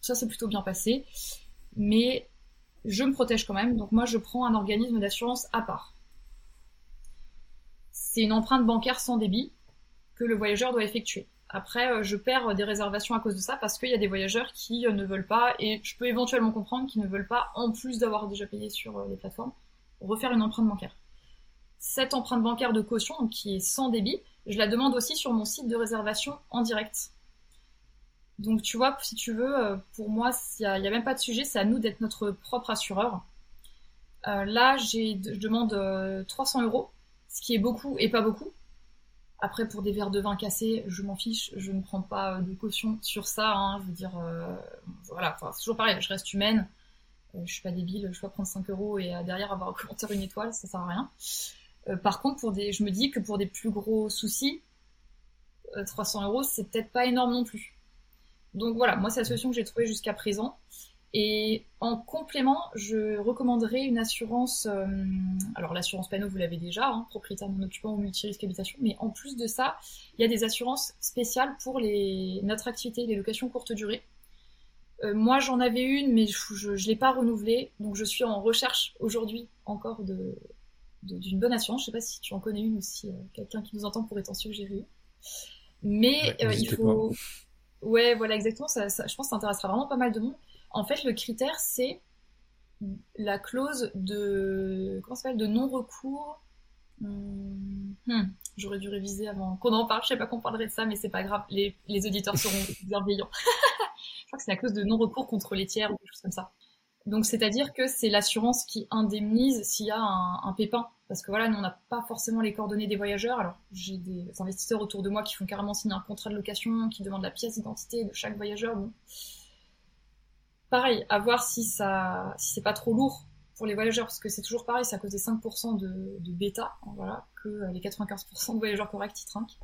ça s'est plutôt bien passé. Mais je me protège quand même. Donc, moi, je prends un organisme d'assurance à part. C'est une empreinte bancaire sans débit que le voyageur doit effectuer. Après, euh, je perds des réservations à cause de ça parce qu'il y a des voyageurs qui euh, ne veulent pas, et je peux éventuellement comprendre qu'ils ne veulent pas, en plus d'avoir déjà payé sur euh, les plateformes, refaire une empreinte bancaire. Cette empreinte bancaire de caution, qui est sans débit, je la demande aussi sur mon site de réservation en direct. Donc tu vois, si tu veux, pour moi, il n'y a, même pas de sujet, c'est à nous d'être notre propre assureur. là, je demande 300 euros, ce qui est beaucoup et pas beaucoup. Après, pour des verres de vin cassés, je m'en fiche, je ne prends pas euh, de caution sur ça. Hein, je veux dire, euh, voilà, c'est toujours pareil, je reste humaine. Euh, je suis pas débile, je peux prendre 5 euros et derrière avoir un commentaire une étoile, ça sert à rien. par contre, pour des, je me dis que pour des plus gros soucis, 300 euros, c'est peut-être pas énorme non plus. Donc voilà, moi c'est la solution que j'ai trouvée jusqu'à présent. Et en complément, je recommanderais une assurance. Euh, alors l'assurance panneau, vous l'avez déjà, hein, propriétaire non occupant ou multirisque habitation. Mais en plus de ça, il y a des assurances spéciales pour les, notre activité, les locations courte durée. Euh, moi, j'en avais une, mais je ne l'ai pas renouvelée. Donc je suis en recherche aujourd'hui encore de d'une bonne assurance. Je sais pas si tu en connais une ou si euh, quelqu'un qui nous entend pourrait t'en suggérer. Mais il faut. Ouais, voilà, exactement. Ça, ça, je pense que ça intéressera vraiment pas mal de monde. En fait, le critère, c'est la clause de, comment de non-recours. Hmm, hmm, j'aurais dû réviser avant qu'on en parle. Je sais pas qu'on parlerait de ça, mais c'est pas grave. Les, auditeurs seront bienveillants. je crois que c'est la clause de non-recours contre les tiers ou quelque chose comme ça. Donc, c'est-à-dire que c'est l'assurance qui indemnise s'il y a un, pépin. Parce que voilà, nous, on n'a pas forcément les coordonnées des voyageurs. Alors, j'ai des investisseurs autour de moi qui font carrément signer un contrat de location, qui demandent la pièce d'identité de chaque voyageur. Bon pareil, à voir si ça, si c'est pas trop lourd pour les voyageurs, parce que c'est toujours pareil, c'est à cause des 5% de, bêta, voilà, que euh, les 95% de voyageurs corrects ils trinquent.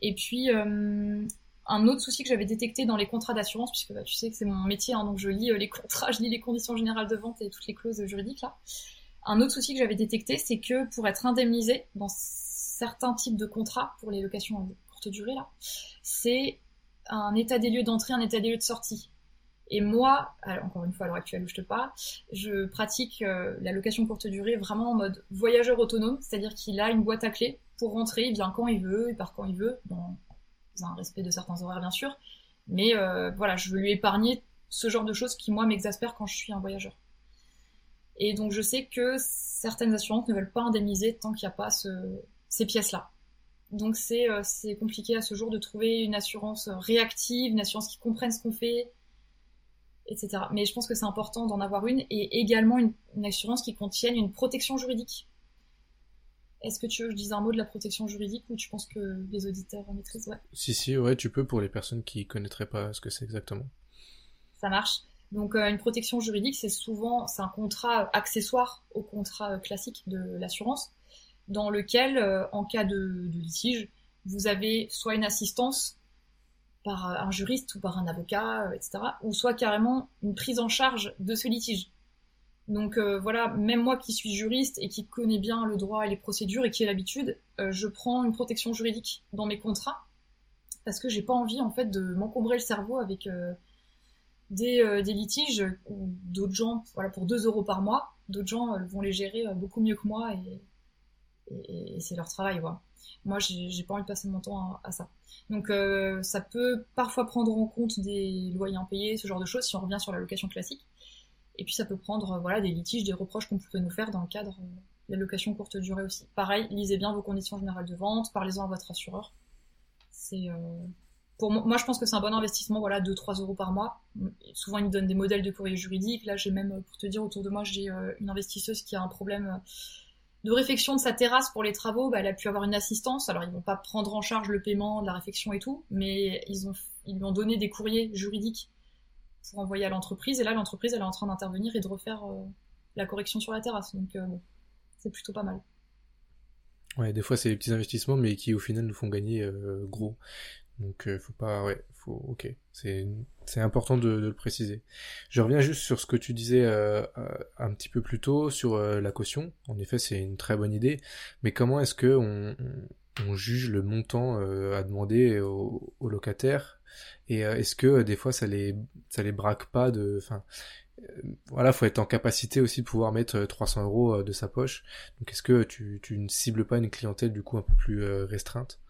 Et puis, euh, un autre souci que j'avais détecté dans les contrats d'assurance, puisque bah, tu sais que c'est mon métier, hein, donc je lis euh, les contrats, je lis les conditions générales de vente et toutes les clauses juridiques là. Un autre souci que j'avais détecté, c'est que pour être indemnisé dans certains types de contrats pour les locations de courte durée là, c'est un état des lieux d'entrée, un état des lieux de sortie. Et moi, encore une fois à l'heure actuelle où je te parle, je pratique la location courte durée vraiment en mode voyageur autonome, c'est-à-dire qu'il a une boîte à clés pour rentrer, il vient quand il veut, il part quand il veut, dans un respect de certains horaires bien sûr. Mais voilà, je veux lui épargner ce genre de choses qui moi m'exaspèrent quand je suis un voyageur. Et donc je sais que certaines assurances ne veulent pas indemniser tant qu'il n'y a pas ces pièces-là. Donc euh, c'est compliqué à ce jour de trouver une assurance réactive, une assurance qui comprenne ce qu'on fait, etc. Mais je pense que c'est important d'en avoir une et également une, assurance qui contienne une protection juridique. Est-ce que tu veux que je dise un mot de la protection juridique ou tu penses que les auditeurs en maîtrisent? Ouais. Si, si, ouais, tu peux pour les personnes qui connaîtraient pas ce que c'est exactement. Ça marche. Donc euh, une protection juridique, c'est souvent c'est un contrat accessoire au contrat classique de l'assurance, dans lequel, euh, en cas de, litige, vous avez soit une assistance par un juriste ou par un avocat, euh, etc., ou soit carrément une prise en charge de ce litige. Donc voilà, même moi qui suis juriste et qui connais bien le droit et les procédures et qui ai l'habitude, je prends une protection juridique dans mes contrats parce que j'ai pas envie en fait de m'encombrer le cerveau avec euh, des, litiges où d'autres gens, voilà, pour 2 euros par mois, d'autres gens euh, vont les gérer euh, beaucoup mieux que moi et, c'est leur travail. Voilà. Moi, j'ai pas envie de passer mon temps à, ça. Donc, ça peut parfois prendre en compte des loyers impayés, ce genre de choses, si on revient sur la location classique. Et puis, ça peut prendre voilà, des litiges, des reproches qu'on pourrait nous faire dans le cadre de la location courte durée aussi. Pareil, lisez bien vos conditions générales de vente, parlez-en à votre assureur. C'est moi, je pense que c'est un bon investissement, voilà, 2-3 euros par mois. Souvent, ils me donnent des modèles de courrier juridique. Là, j'ai même, pour te dire, autour de moi, j'ai euh, une investisseuse qui a un problème euh, de réfection de sa terrasse pour les travaux. Bah, elle a pu avoir une assistance. Alors, ils vont pas prendre en charge le paiement de la réfection et tout, mais ils, lui ont donné des courriers juridiques pour envoyer à l'entreprise. Et là, l'entreprise, elle est en train d'intervenir et de refaire euh, la correction sur la terrasse. Donc, c'est plutôt pas mal. Ouais, des fois c'est des petits investissements, mais qui au final nous font gagner gros. Donc euh, faut pas, ouais, faut, ok, c'est important de, le préciser. Je reviens juste sur ce que tu disais euh, euh, un petit peu plus tôt sur la caution. En effet, c'est une très bonne idée, mais comment est-ce que on, juge le montant à demander aux, aux locataires et est-ce que des fois ça les ça les braque pas de, enfin voilà, faut être en capacité aussi de pouvoir mettre 300 euros de sa poche. Donc est-ce que tu, tu ne cibles pas une clientèle du coup un peu plus restreinte?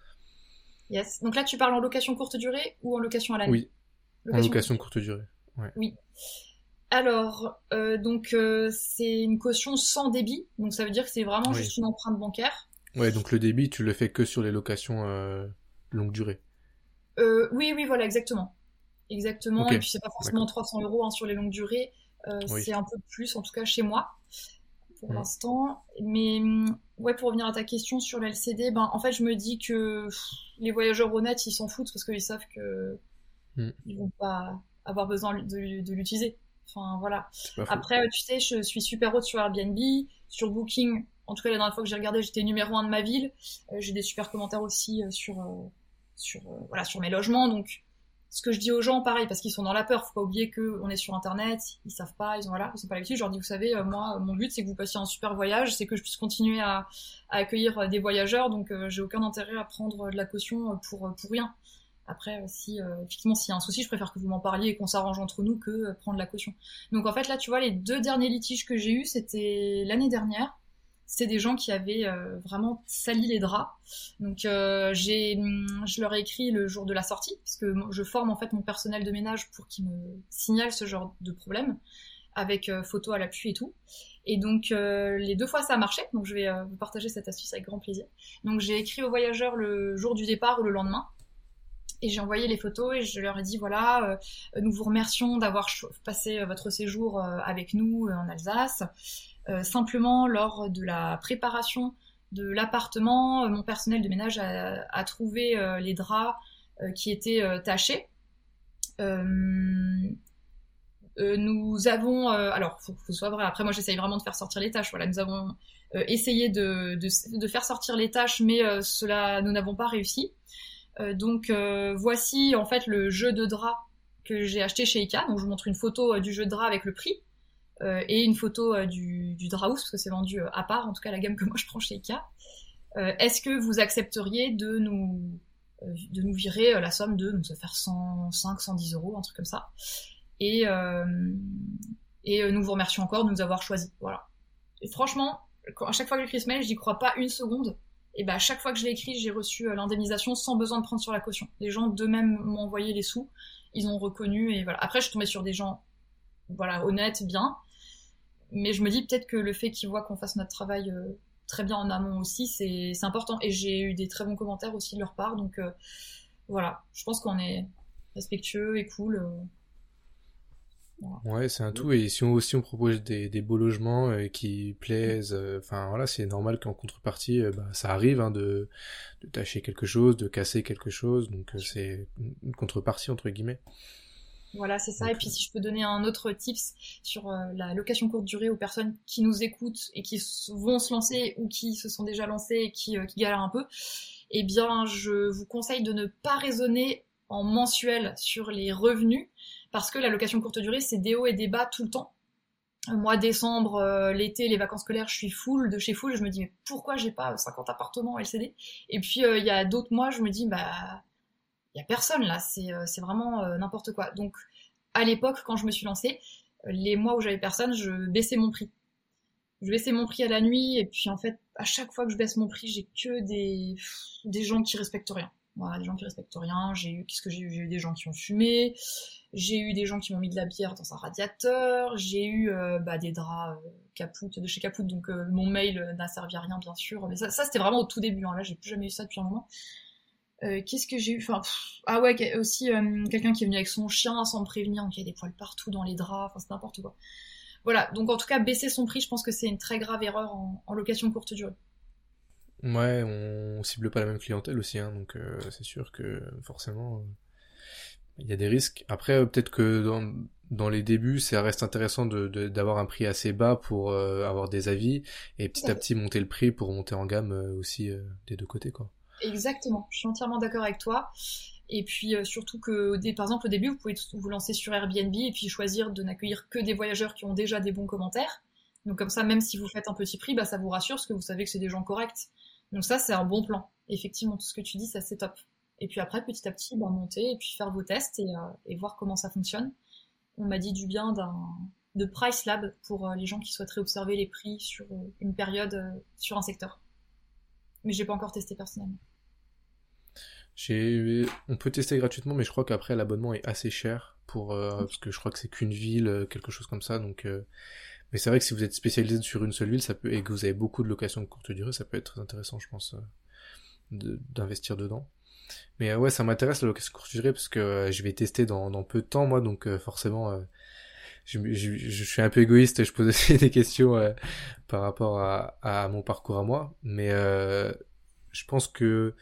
Yes. Donc là, tu parles en location courte durée ou en location à l'année? Oui. en location courte durée. Oui. Alors, euh, donc euh, c'est une caution sans débit, donc ça veut dire que c'est vraiment juste une empreinte bancaire. Ouais, donc le débit, tu le fais que sur les locations euh, longue durée. oui, oui, voilà, exactement. Exactement, et puis c'est pas forcément 300 euros hein, sur les longues durées, c'est un peu plus, en tout cas chez moi pour l'instant. Mais mm, ouais, pour revenir à ta question sur l'LCD, ben en fait je me dis que les voyageurs honnêtes ils s'en foutent parce qu'ils savent que mm. ils vont pas avoir besoin de, l'utiliser. Enfin voilà. Après tu sais, je suis super haute sur Airbnb, sur Booking. En tout cas la dernière fois que j'ai regardé, j'étais numéro un de ma ville. Euh, j'ai des super commentaires aussi euh, sur euh, sur voilà sur mes logements donc ce que je dis aux gens, pareil, parce qu'ils sont dans la peur. Faut pas oublier qu'on est sur Internet, ils savent pas, ils ont voilà, ils sont pas l'habitude. Je leur dis, vous savez, euh, moi, mon but, c'est que vous passiez un super voyage, c'est que je puisse continuer à, accueillir euh, des voyageurs, donc euh, j'ai aucun intérêt à prendre de la caution pour pour rien. Après, si effectivement s'il y a un souci, je préfère que vous m'en parliez et qu'on s'arrange entre nous que prendre la caution. Donc en fait là, tu vois, les deux derniers litiges que j'ai eus, c'était l'année dernière c'est des gens qui avaient euh, vraiment sali les draps. Donc euh, j'ai, je leur ai écrit le jour de la sortie, parce que je forme en fait mon personnel de ménage pour qu'ils me signalent ce genre de problème, avec euh, photo à l'appui et tout. Et donc les deux fois ça a marché, donc je vais vous partager cette astuce avec grand plaisir. Donc j'ai écrit aux voyageurs le jour du départ ou le lendemain, et j'ai envoyé les photos et je leur ai dit voilà, nous vous remercions d'avoir passé votre séjour avec nous en Alsace. Euh, simplement, lors de la préparation de l'appartement, euh, mon personnel de ménage a, trouvé euh, les draps qui étaient tachés. nous avons, alors faut, faut soit vrai. Après moi j'essaye vraiment de faire sortir les tâches. Voilà, nous avons essayé de, faire sortir les tâches, mais cela nous n'avons pas réussi. donc voici en fait le jeu de draps que j'ai acheté chez Ika. Donc je vous montre une photo du jeu de draps avec le prix. Euh, et une photo euh, du, du parce que c'est vendu euh, à part, en tout cas la gamme que moi je prends chez Ikea. Est-ce que vous accepteriez de nous, de nous virer la somme de nous faire 105, 110 euros, un truc comme ça Et, et nous vous remercions encore de nous avoir choisis. Voilà. Et franchement, à chaque fois que j'écris ce mail, j'y crois pas une seconde. Et bah, à chaque fois que je l'ai écrit, j'ai reçu l'indemnisation sans besoin de prendre sur la caution. Les gens d'eux-mêmes m'ont envoyé les sous, ils ont reconnu et voilà. Après, je suis tombée sur des gens, voilà, honnêtes, bien. Mais je me dis peut-être que le fait qu'ils voient qu'on fasse notre travail très bien en amont aussi, c'est important. Et j'ai eu des très bons commentaires aussi de leur part. Donc euh, voilà, je pense qu'on est respectueux et cool. Euh. Ouais, c'est un tout. Et si on aussi on propose des, des beaux logements euh, qui plaisent, enfin voilà, c'est normal qu'en contrepartie, bah, ça arrive hein, de, de tâcher quelque chose, de casser quelque chose. Donc c'est une contrepartie entre guillemets. Voilà, c'est ça. et puis si je peux donner un autre tips sur euh, la location courte durée aux personnes qui nous écoutent et qui vont se lancer ou qui se sont déjà lancées et qui, euh, qui galèrent un peu, eh bien je vous conseille de ne pas raisonner en mensuel sur les revenus parce que la location courte durée c'est des hauts et des bas tout le temps. Moi, décembre, euh, l'été, les vacances scolaires, je suis full de chez full. Je me dis, mais pourquoi j'ai pas 50 appartements LCD Et puis, il y a d'autres mois, je me dis, bah, il y a personne là, c'est euh, vraiment euh, n'importe quoi. Donc à l'époque, quand je me suis lancée, euh, les mois où j'avais personne, je baissais mon prix. Je baissais mon prix à la nuit, et puis en fait, à chaque fois que je baisse mon prix, j'ai que des, des gens qui respectent rien. Voilà, des gens qui respectent rien. J'ai eu, qu'est-ce que j'ai eu? J'ai eu des gens qui ont fumé, j'ai eu des gens qui m'ont mis de la bière dans un radiateur, j'ai eu bah, des draps de chez Capout, donc mon mail n'a servi à rien bien sûr. Mais ça, ça c'était vraiment au tout début. Hein. Là, j'ai plus jamais eu ça depuis un moment. Euh, qu'est-ce que j'ai eu? Enfin, Ah ouais, aussi euh, quelqu'un qui est venu avec son chien sans me prévenir, donc il y a des poils partout dans les draps, enfin c'est n'importe quoi. Voilà, donc en tout cas, baisser son prix, je pense que c'est une très grave erreur en, location courte durée. Ouais, on cible pas la même clientèle aussi, hein, donc euh, c'est sûr que forcément, il y a des risques. Après, peut-être que dans, dans les débuts, ça reste intéressant d'avoir un prix assez bas pour avoir des avis, et petit à petit monter le prix pour monter en gamme aussi des deux côtés, quoi. Exactement, je suis entièrement d'accord avec toi. Et puis euh, surtout que, par exemple, au début, vous pouvez vous lancer sur Airbnb et puis choisir de n'accueillir que des voyageurs qui ont déjà des bons commentaires. Donc comme ça, même si vous faites un petit prix, bah, ça vous rassure parce que vous savez que c'est des gens corrects. Donc ça, c'est un bon plan. Effectivement, tout ce que tu dis, ça c'est top. Et puis après, petit à petit, bah, monter et puis faire vos tests et, euh, voir comment ça fonctionne. On m'a dit du bien d'un de Price Lab pour euh, les gens qui souhaiteraient observer les prix sur une période sur un secteur. Mais j'ai pas encore testé personnellement. On peut tester gratuitement, mais je crois qu'après l'abonnement est assez cher pour euh, parce que je crois que c'est qu'une ville, euh, quelque chose comme ça. Donc, euh, mais c'est vrai que si vous êtes spécialisé sur une seule ville, ça peut et que vous avez beaucoup de locations de courte durée, ça peut être très intéressant, je pense, d'investir dedans. Mais ouais, ça m'intéresse la location courte durée parce que je vais tester dans, dans peu de temps moi, donc forcément. Je, je, suis un peu égoïste et je pose aussi des questions par rapport à, à, mon parcours à moi, mais je pense que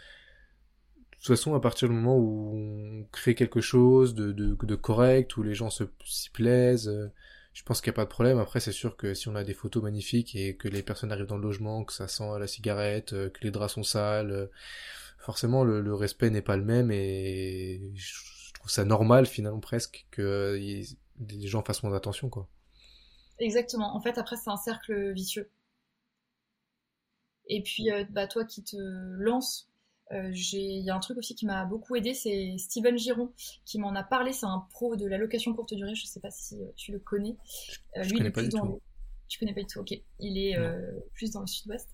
toute façon, à partir du moment où on crée quelque chose de, de, de correct, où les gens s'y plaisent, euh, je pense qu'il n'y a pas de problème. Après, c'est sûr que si on a des photos magnifiques et que les personnes arrivent dans le logement, que ça sent la cigarette, euh, que les draps sont sales, euh, forcément le, respect n'est pas le même et je trouve ça normal finalement presque que les gens fassent moins attention quoi. Exactement. En fait, après, c'est un cercle vicieux. Et puis, bah, toi qui te lances euh, il y a un truc aussi qui m'a beaucoup aidé, c'est Steven Giron qui m'en a parlé. C'est un pro de la location courte durée. Je sais pas si euh, tu le connais. Euh, lui, il est plus dans. Tu connais pas du tout. Ok. Il est plus dans le sud-ouest.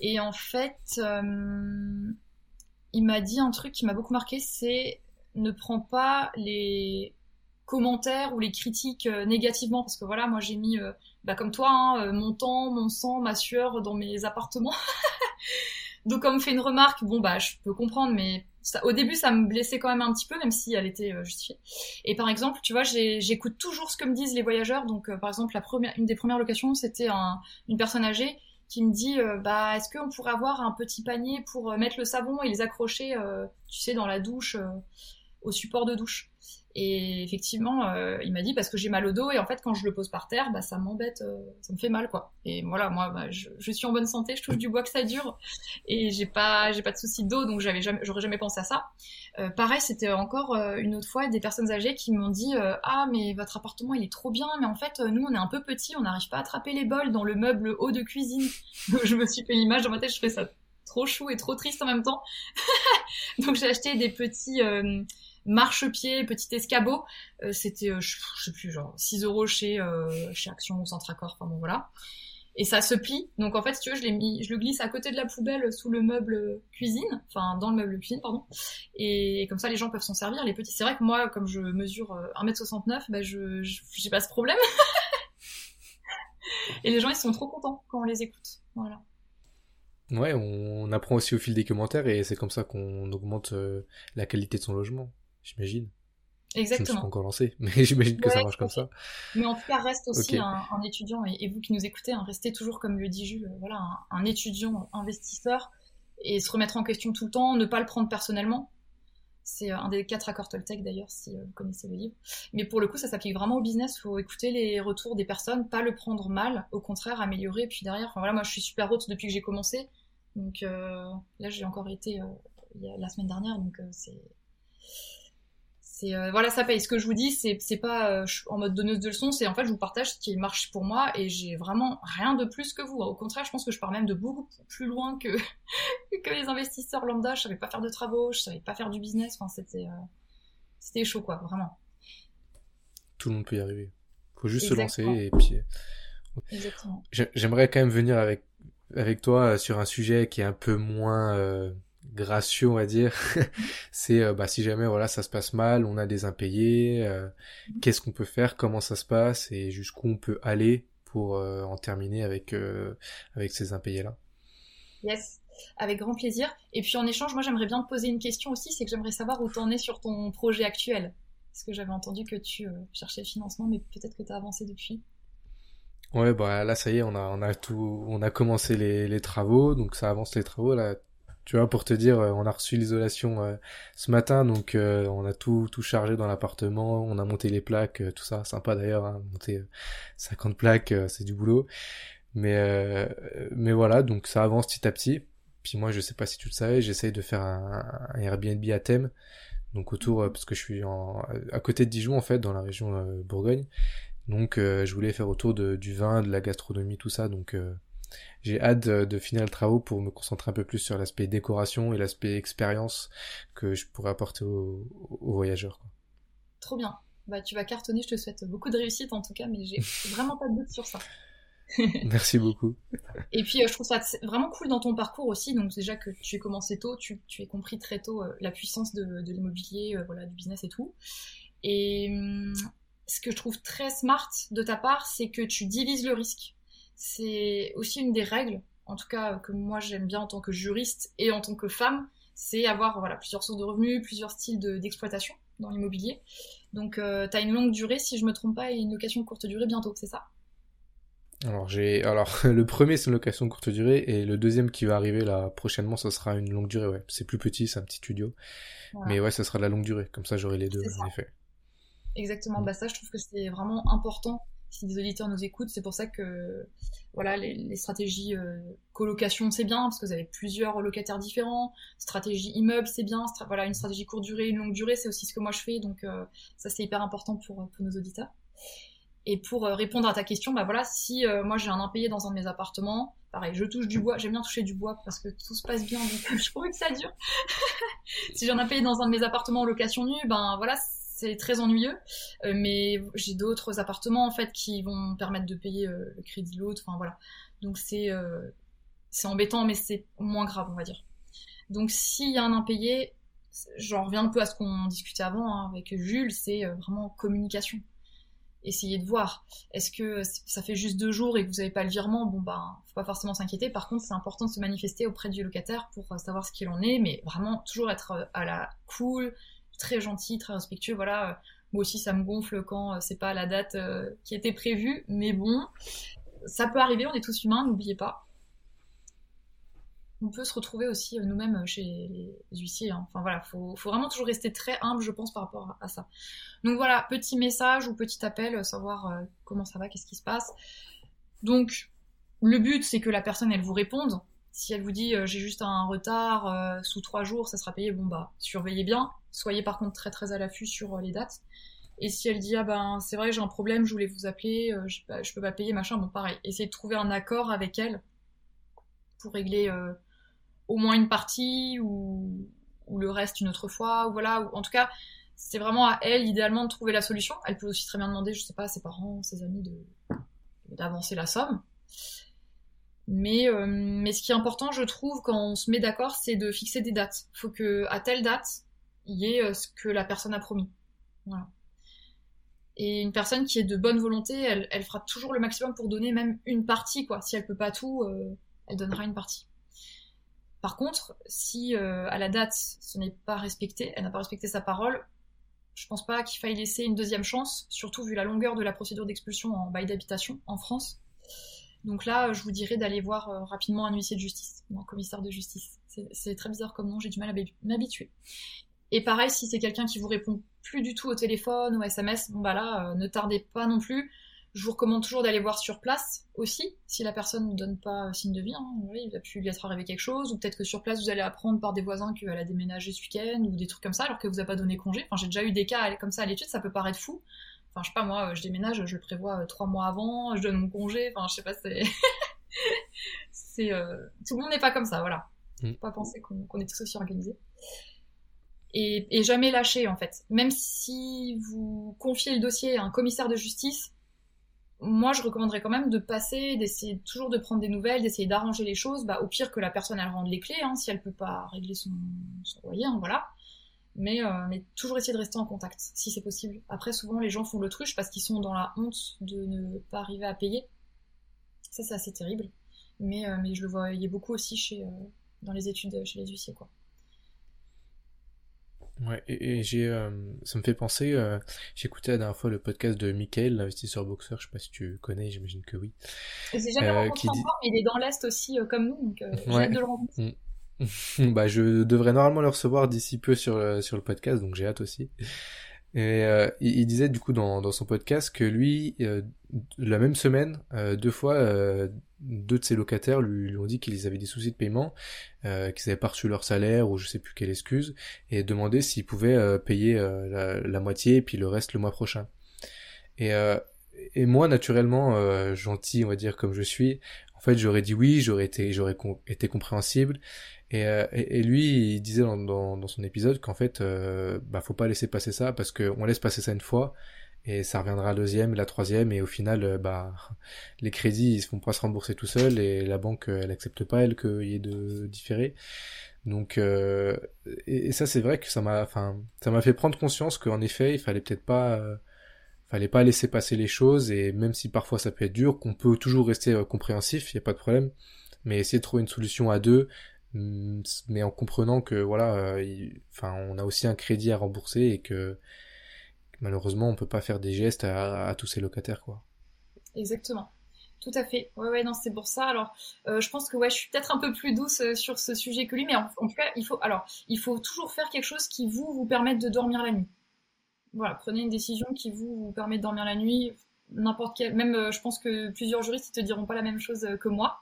Et en fait, il m'a dit un truc qui m'a beaucoup marqué. C'est ne prends pas les commentaires ou les critiques négativement parce que voilà moi j'ai mis bah, comme toi hein, mon temps mon sang ma sueur dans mes appartements Donc quand me fait une remarque, bon bah je peux comprendre, mais au début ça me blessait quand même un petit peu, même si elle était euh, justifiée. Et par exemple, tu vois, j'écoute toujours ce que me disent les voyageurs. Donc euh, par exemple, une des premières locations, c'était un, une personne âgée qui me dit euh, bah est-ce qu'on pourrait avoir un petit panier pour mettre le savon et les accrocher, tu sais, dans la douche, au support de douche. Et effectivement, euh, il m'a dit parce que j'ai mal au dos et en fait quand je le pose par terre, bah ça m'embête, euh, ça me fait mal quoi. Et voilà, moi bah, je, suis en bonne santé, je touche du bois que ça dure et j'ai pas j'ai pas de soucis d'eau donc j'avais jamais j'aurais jamais pensé à ça. Euh, pareil, c'était encore une autre fois des personnes âgées qui m'ont dit ah mais votre appartement il est trop bien mais en fait nous on est un peu petit, on n'arrive pas à attraper les bols dans le meuble haut de cuisine. je me suis fait l'image dans ma tête, je fais ça trop chou et trop triste en même temps. donc j'ai acheté des petits marchepied, petit escabeau. C'était, je, sais plus, genre 6 euros chez, chez Action ou Centracor, enfin bon voilà et ça se plie. Donc en fait, si tu veux, je, l'ai mis, je le glisse à côté de la poubelle sous le meuble cuisine, enfin dans le meuble cuisine, pardon. Et comme ça, les gens peuvent s'en servir. Les petits, c'est vrai que moi, comme je mesure 1m69, bah je, j'ai pas ce problème. et les gens, ils sont trop contents quand on les écoute. Voilà. Ouais, on apprend aussi au fil des commentaires et c'est comme ça qu'on augmente euh, la qualité de son logement, j'imagine. Exactement. Je suis pas encore lancé, mais j'imagine que ça marche comme ça. Mais en tout cas, reste aussi un, étudiant, et, vous qui nous écoutez, hein, restez toujours, comme le dit Jules, voilà, un, étudiant investisseur, et se remettre en question tout le temps, ne pas le prendre personnellement. C'est euh, un des quatre accords Toltec d'ailleurs, si euh, vous connaissez le livre. Mais pour le coup, ça s'applique vraiment au business. Il faut écouter les retours des personnes, pas le prendre mal, au contraire, améliorer. Puis derrière, enfin, voilà, moi je suis super haute depuis que j'ai commencé. Donc euh, là, j'ai encore été la semaine dernière, donc c'est euh, voilà ça paye. Ce que je vous dis c'est c'est pas euh, en mode donneuse de leçons c'est en fait je vous partage ce qui marche pour moi et j'ai vraiment rien de plus que vous. Au contraire je pense que je pars même de beaucoup plus loin que que les investisseurs lambda. Je savais pas faire de travaux je savais pas faire du business. Enfin c'était euh, c'était chaud quoi vraiment. Tout le monde peut y arriver. Faut juste se lancer et puis j'aimerais quand même venir avec avec toi sur un sujet qui est un peu moins gracieux on va dire. C'est euh, bah si jamais voilà ça se passe mal on a des impayés euh, qu'est-ce qu'on peut faire comment ça se passe et jusqu'où on peut aller pour euh, en terminer avec avec ces impayés là yes avec grand plaisir. Et puis en échange moi j'aimerais bien te poser une question aussi c'est que j'aimerais savoir où t'en es sur ton projet actuel. Parce que j'avais entendu que tu cherchais le financement mais peut-être que tu as avancé depuis. Ouais, bah là ça y est, on a on a tout, on a commencé les, les travaux, donc ça avance les travaux. Là. Tu vois, pour te dire, euh, on a reçu l'isolation euh, ce matin, donc euh, on a tout tout chargé dans l'appartement, on a monté les plaques, tout ça, sympa d'ailleurs, hein, monter 50 plaques, c'est du boulot. Mais mais voilà, donc ça avance petit à petit. Puis moi, je sais pas si tu le savais, j'essaye de faire un, Airbnb à thème, donc autour parce que je suis en, à côté de Dijon en fait, dans la région Bourgogne. Donc je voulais faire autour de, du vin, de la gastronomie, tout ça, donc j'ai hâte de, finir le travaux pour me concentrer un peu plus sur l'aspect décoration et l'aspect expérience que je pourrais apporter aux, voyageurs. Trop bien. Bah, tu vas cartonner, je te souhaite beaucoup de réussite en tout cas, mais j'ai vraiment pas de doute sur ça. Merci beaucoup. Et puis euh, je trouve ça vraiment cool dans ton parcours aussi, donc déjà que tu aies commencé tôt, tu, tu as compris très tôt euh, la puissance de, l'immobilier, euh, voilà, du business et tout. Et hum, ce que je trouve très smart de ta part, c'est que tu divises le risque c'est aussi une des règles, en tout cas que moi j'aime bien en tant que juriste et en tant que femme, c'est avoir voilà, plusieurs sources de revenus, plusieurs styles d'exploitation dans l'immobilier. Donc euh, tu as une longue durée, si je me trompe pas, et une location courte durée bientôt, c'est ça? Alors j'ai alors le premier c'est une location courte durée et le deuxième qui va arriver là prochainement ça sera une longue durée ouais. C'est plus petit c'est un petit studio. Mais ouais ça sera de la longue durée. Comme ça j'aurai les deux en effet. Exactement. Mm. bah ça je trouve que c'est vraiment important si des auditeurs nous écoutent, c'est pour ça que voilà, les, stratégies euh, colocation, c'est bien, parce que vous avez plusieurs locataires différents. Stratégie immeuble, c'est bien. voilà, une stratégie courte durée, une longue durée, c'est aussi ce que moi je fais. Donc euh, ça, c'est hyper important pour, pour nos auditeurs. Et pour euh, répondre à ta question, bah voilà, si moi j'ai un impayé dans un de mes appartements, pareil, je touche du bois, j'aime bien toucher du bois parce que tout se passe bien, donc je trouve que ça dure. si j'ai un impayé dans un de mes appartements en location nue, ben voilà, c'est très ennuyeux. Euh, mais j'ai d'autres appartements en fait qui vont permettre de payer euh, le crédit l'autre. Enfin voilà. Donc c'est euh, c'est embêtant, mais c'est moins grave, on va dire. Donc s'il y a un impayé, j'en reviens un peu à ce qu'on discutait avant hein, avec Jules, c'est vraiment communication. Essayez de voir. Est-ce que ça fait juste deux jours et que vous n'avez pas le virement? Bon, bah, faut pas forcément s'inquiéter. Par contre, c'est important de se manifester auprès du locataire pour savoir ce qu'il en est, mais vraiment toujours être à la cool, très gentil, très respectueux. Voilà, euh, moi aussi ça me gonfle quand euh, c'est pas la date euh, qui était prévue, mais bon, ça peut arriver, on est tous humains, n'oubliez pas. On peut se retrouver aussi nous-mêmes chez les huissiers. Hein. Enfin voilà, faut, faut vraiment toujours rester très humble, je pense, par rapport à ça. Donc voilà, petit message ou petit appel, savoir comment ça va, qu'est-ce qui se passe. Donc, le but, c'est que la personne, elle vous réponde. Si elle vous dit j'ai juste un retard sous trois jours, ça sera payé, bon bah surveillez bien. Soyez par contre très très à l'affût sur euh, les dates. Et si elle dit ah ben c'est vrai j'ai un problème, je voulais vous appeler, euh, je, je, peux pas payer machin, bon pareil, essayez de trouver un accord avec elle pour régler euh, au moins une partie ou, le reste une autre fois ou voilà ou en tout cas c'est vraiment à elle, idéalement, de trouver la solution. Elle peut aussi très bien demander, je sais pas, à ses parents, ses amis, d'avancer la somme. Mais, ce qui est important, je trouve, quand on se met d'accord, c'est de fixer des dates. Il faut que telle date, y ait euh, ce que la personne a promis. Et une personne qui est de bonne volonté, elle, fera toujours le maximum pour donner même une partie, quoi. Si elle peut pas tout, euh, elle donnera une partie. Par contre, si à la date, ce n'est pas respecté, elle n'a pas respecté sa parole, je pense pas qu'il faille laisser une deuxième chance, surtout vu la longueur de la procédure d'expulsion en bail d'habitation en France. Donc là, je vous dirais d'aller voir euh, rapidement un huissier de justice ou un commissaire de justice. C'est très bizarre comme nom, j'ai du mal à m'habituer. Et pareil, si c'est quelqu'un qui vous répond plus du tout au téléphone ou SMS, bon bah là, euh, ne tardez pas non plus. Je vous recommande toujours d'aller voir sur place aussi, si la personne ne donne pas signe de vie. Hein, il a pu lui être arrivé quelque chose, ou peut-être que sur place vous allez apprendre par des voisins qu'elle a déménagé ce week-end, ou des trucs comme ça, alors que vous a pas donné congé. Enfin, j'ai déjà eu des cas comme ça à l'étude, ça peut paraître fou. Enfin, je sais pas, moi, je déménage, je le prévois euh, trois mois avant, je donne mon congé, enfin, je sais pas, c'est. c'est euh, Tout le monde n'est pas comme ça, voilà. Mm. Faut pas penser qu'on est tous aussi organisés. Et, jamais lâcher, en fait. Même si vous confiez le dossier à un commissaire de justice, moi, je recommanderais quand même de passer, d'essayer toujours de prendre des nouvelles, d'essayer d'arranger les choses. Bah, au pire que la personne, elle rende les clés, hein, si elle peut pas régler son, son loyer, hein, voilà. Euh, mais, toujours essayer de rester en contact, si c'est possible. Après, souvent, les gens font l'autruche parce qu'ils sont dans la honte de ne pas arriver à payer. Ça, c'est assez terrible. Mais, euh, mais je le voyais beaucoup aussi chez, euh, dans les études chez les huissiers, quoi. Ouais, et, j'ai, ça me fait penser, j'écoutais la dernière fois le podcast de Michael, l'investisseur boxeur, je sais pas si tu connais, j'imagine que oui. J'ai jamais rencontré encore, mais il est dans l'Est aussi, comme nous, donc j'ai hâte de le rencontrer. Mm. bah, je devrais normalement le recevoir d'ici peu sur le, sur le podcast, donc j'ai hâte aussi. Et euh, il, disait du coup dans, dans son podcast que lui, euh, la même semaine, euh, deux fois, deux de ses locataires lui, ont dit qu'ils avaient des soucis de paiement, qu'ils avaient pas reçu leur salaire ou je sais plus quelle excuse, et demandé s'ils pouvaient payer la, la, moitié et puis le reste le mois prochain. Et, et moi, naturellement, gentil, on va dire comme je suis, en fait, j'aurais dit oui, j'aurais été, j'aurais été compréhensible, euh, et, lui, il disait dans, dans, son épisode qu'en fait, euh, bah, faut pas laisser passer ça parce qu'on laisse passer ça une fois et ça reviendra la deuxième, la troisième et au final, euh, bah, les crédits ils se font pas se rembourser tout seuls et la banque elle accepte pas elle qu'il y ait de différé. Donc euh, et, ça c'est vrai que ça m'a, enfin, ça m'a fait prendre conscience qu'en effet il fallait peut-être pas fallait pas laisser passer les choses et même si parfois ça peut être dur, qu'on peut toujours rester compréhensif, il y a pas de problème, mais essayer de trouver une solution à deux mais en comprenant que voilà, euh, enfin, on a aussi un crédit à rembourser et que malheureusement on peut pas faire des gestes à, tous ces locataires quoi. Exactement. Tout à fait. Ouais, ouais, non, c'est pour ça. Alors, euh, je pense que ouais, je suis peut-être un peu plus douce euh, sur ce sujet que lui, mais en, tout cas, il faut, alors, il faut toujours faire quelque chose qui vous vous permette de dormir la nuit. Voilà, prenez une décision qui vous, vous permet de dormir la nuit. N'importe quel, même, je pense que plusieurs juristes ils te diront pas la même chose que moi.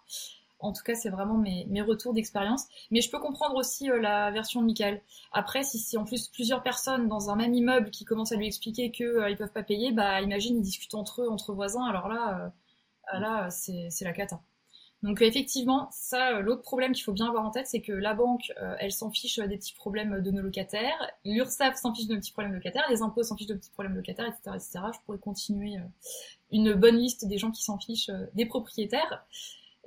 En tout cas, c'est vraiment mes, retours d'expérience. Mais je peux comprendre aussi euh, la version de Michael. Après, si c'est en plus plusieurs personnes dans un même immeuble qui commencent à lui expliquer qu'ils euh, ne peuvent pas payer, bah imagine, ils discutent entre eux, entre voisins. Alors là, euh, là c'est la cata. Donc effectivement, ça, l'autre problème qu'il faut bien avoir en tête, c'est que la banque, elle s'en fiche des petits problèmes de nos locataires, l'URSSAF s'en fiche de nos petits problèmes locataires, les impôts s'en fichent de petits problèmes locataires, etc., etc. Je pourrais continuer une bonne liste des gens qui s'en fichent des propriétaires.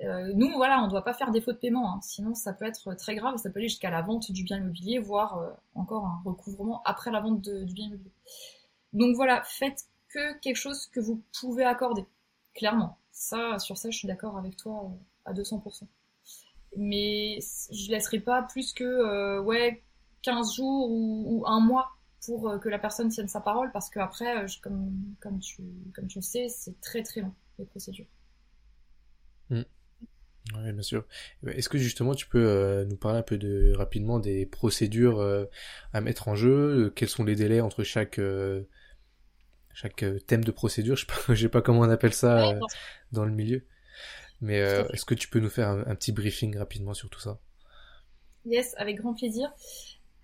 Euh, nous, voilà, on ne doit pas faire défaut de paiement, hein. sinon ça peut être très grave, ça peut aller jusqu'à la vente du bien immobilier, voire euh, encore un recouvrement après la vente du bien immobilier. Donc voilà, faites que quelque chose que vous pouvez accorder, clairement. Ça, sur ça, je suis d'accord avec toi euh, à 200%. Mais je laisserai pas plus que ouais 15 jours ou, un mois pour que la personne tienne sa parole, parce qu'après, comme, comme, tu, comme tu le sais, c'est très très long les procédures. Mm. Oui, bien sûr. Est-ce que justement tu peux euh, nous parler un peu de rapidement des procédures euh, à mettre en jeu? Quels sont les délais entre chaque euh, chaque thème de procédure? Je sais pas, sais pas comment on appelle ça dans le milieu. Mais est-ce que tu peux nous faire un, petit briefing rapidement sur tout ça? Yes, avec grand plaisir.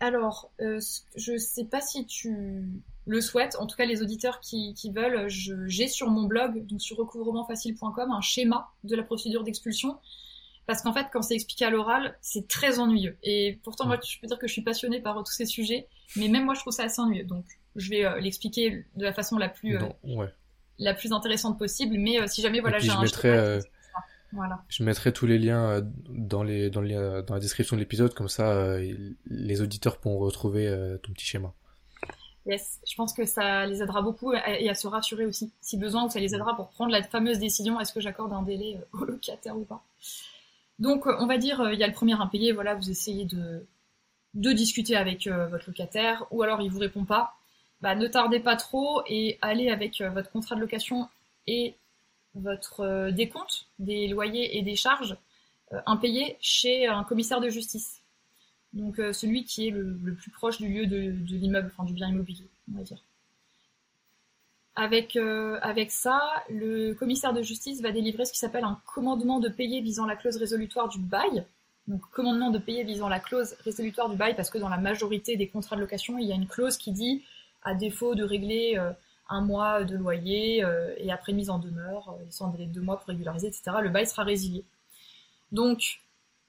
Alors, je sais pas si tu le souhaites, en tout cas les auditeurs qui, qui veulent, j'ai sur mon blog, donc sur recouvremantfacile.com, un schéma de la procédure d'expulsion Parce qu'en fait, quand c'est expliqué à l'oral, c'est très ennuyeux. Et pourtant, moi, je peux dire que je suis passionnée par tous ces sujets, mais même moi, je trouve ça assez ennuyeux. Donc, je vais euh, l'expliquer de la façon la plus, euh, la plus intéressante possible. Mais euh, si jamais, voilà, j'ai un... Mettrai, voilà. Je mettrai tous les liens dans, les, dans, les, dans la description de l'épisode, comme ça, les auditeurs pourront retrouver ton petit schéma. Yes, je pense que ça les aidera beaucoup et à se rassurer aussi, si besoin, ou ça les aidera pour prendre la fameuse décision est-ce que j'accorde un délai au locataire ou pas. Donc, on va dire, il y a le premier impayé, voilà, vous essayez de, de discuter avec votre locataire, ou alors il vous répond pas. Bah, ne tardez pas trop et allez avec votre contrat de location et votre décompte des loyers et des charges impayés chez un commissaire de justice. Donc celui qui est le, plus proche du lieu de, l'immeuble, enfin du bien immobilier, on va dire. Avec, avec ça, le commissaire de justice va délivrer ce qui s'appelle un commandement de payer visant la clause résolutoire du bail. Donc commandement de payer visant la clause résolutoire du bail parce que dans la majorité des contrats de location, il y a une clause qui dit à défaut de régler un mois de loyer et après mise en demeure, sans délai de deux mois pour régulariser, etc., le bail sera résilié. Donc,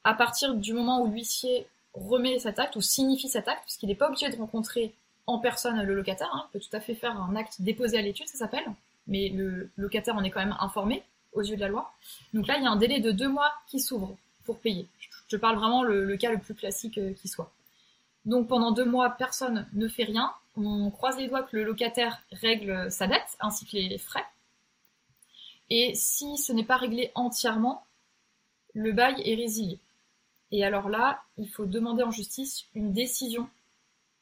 à partir du moment où l'huissier remet cet acte ou signifie cet acte, puisqu'il n'est pas obligé de rencontrer en personne le locataire, hein, il peut tout à fait faire un acte déposé à l'étude, ça s'appelle, mais le locataire en est quand même informé aux yeux de la loi. Donc là, il y a un délai de deux mois qui s'ouvre pour payer. Je parle vraiment le, cas le plus classique euh, qui soit. Donc pendant deux mois, personne ne fait rien. On croise les doigts que le locataire règle sa dette ainsi que les frais. Et si ce n'est pas réglé entièrement, le bail est résilié. Et alors là, il faut demander en justice une décision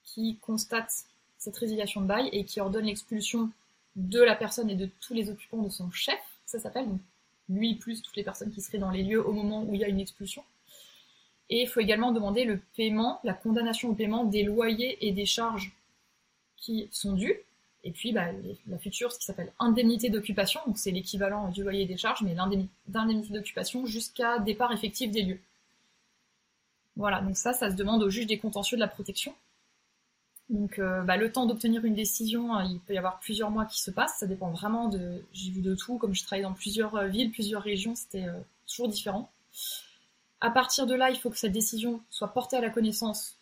qui constate cette résiliation de bail et qui ordonne l'expulsion de la personne et de tous les occupants de son chef, ça s'appelle, lui plus toutes les personnes qui seraient dans les lieux au moment où il y a une expulsion. Et il faut également demander le paiement, la condamnation au paiement des loyers et des charges qui sont dus. Et puis bah, la future, ce qui s'appelle indemnité d'occupation, donc c'est l'équivalent du loyer des charges, mais l'indemnité d'occupation jusqu'à départ effectif des lieux. Voilà, donc ça, ça se demande au juge des contentieux de la protection. Donc euh, bah, le temps d'obtenir une décision, euh, il peut y avoir plusieurs mois qui se passent, ça dépend vraiment de... J'ai vu de tout, comme je travaille dans plusieurs euh, villes, plusieurs régions, c'était toujours différent. À partir de là, il faut que cette décision soit portée à la connaissance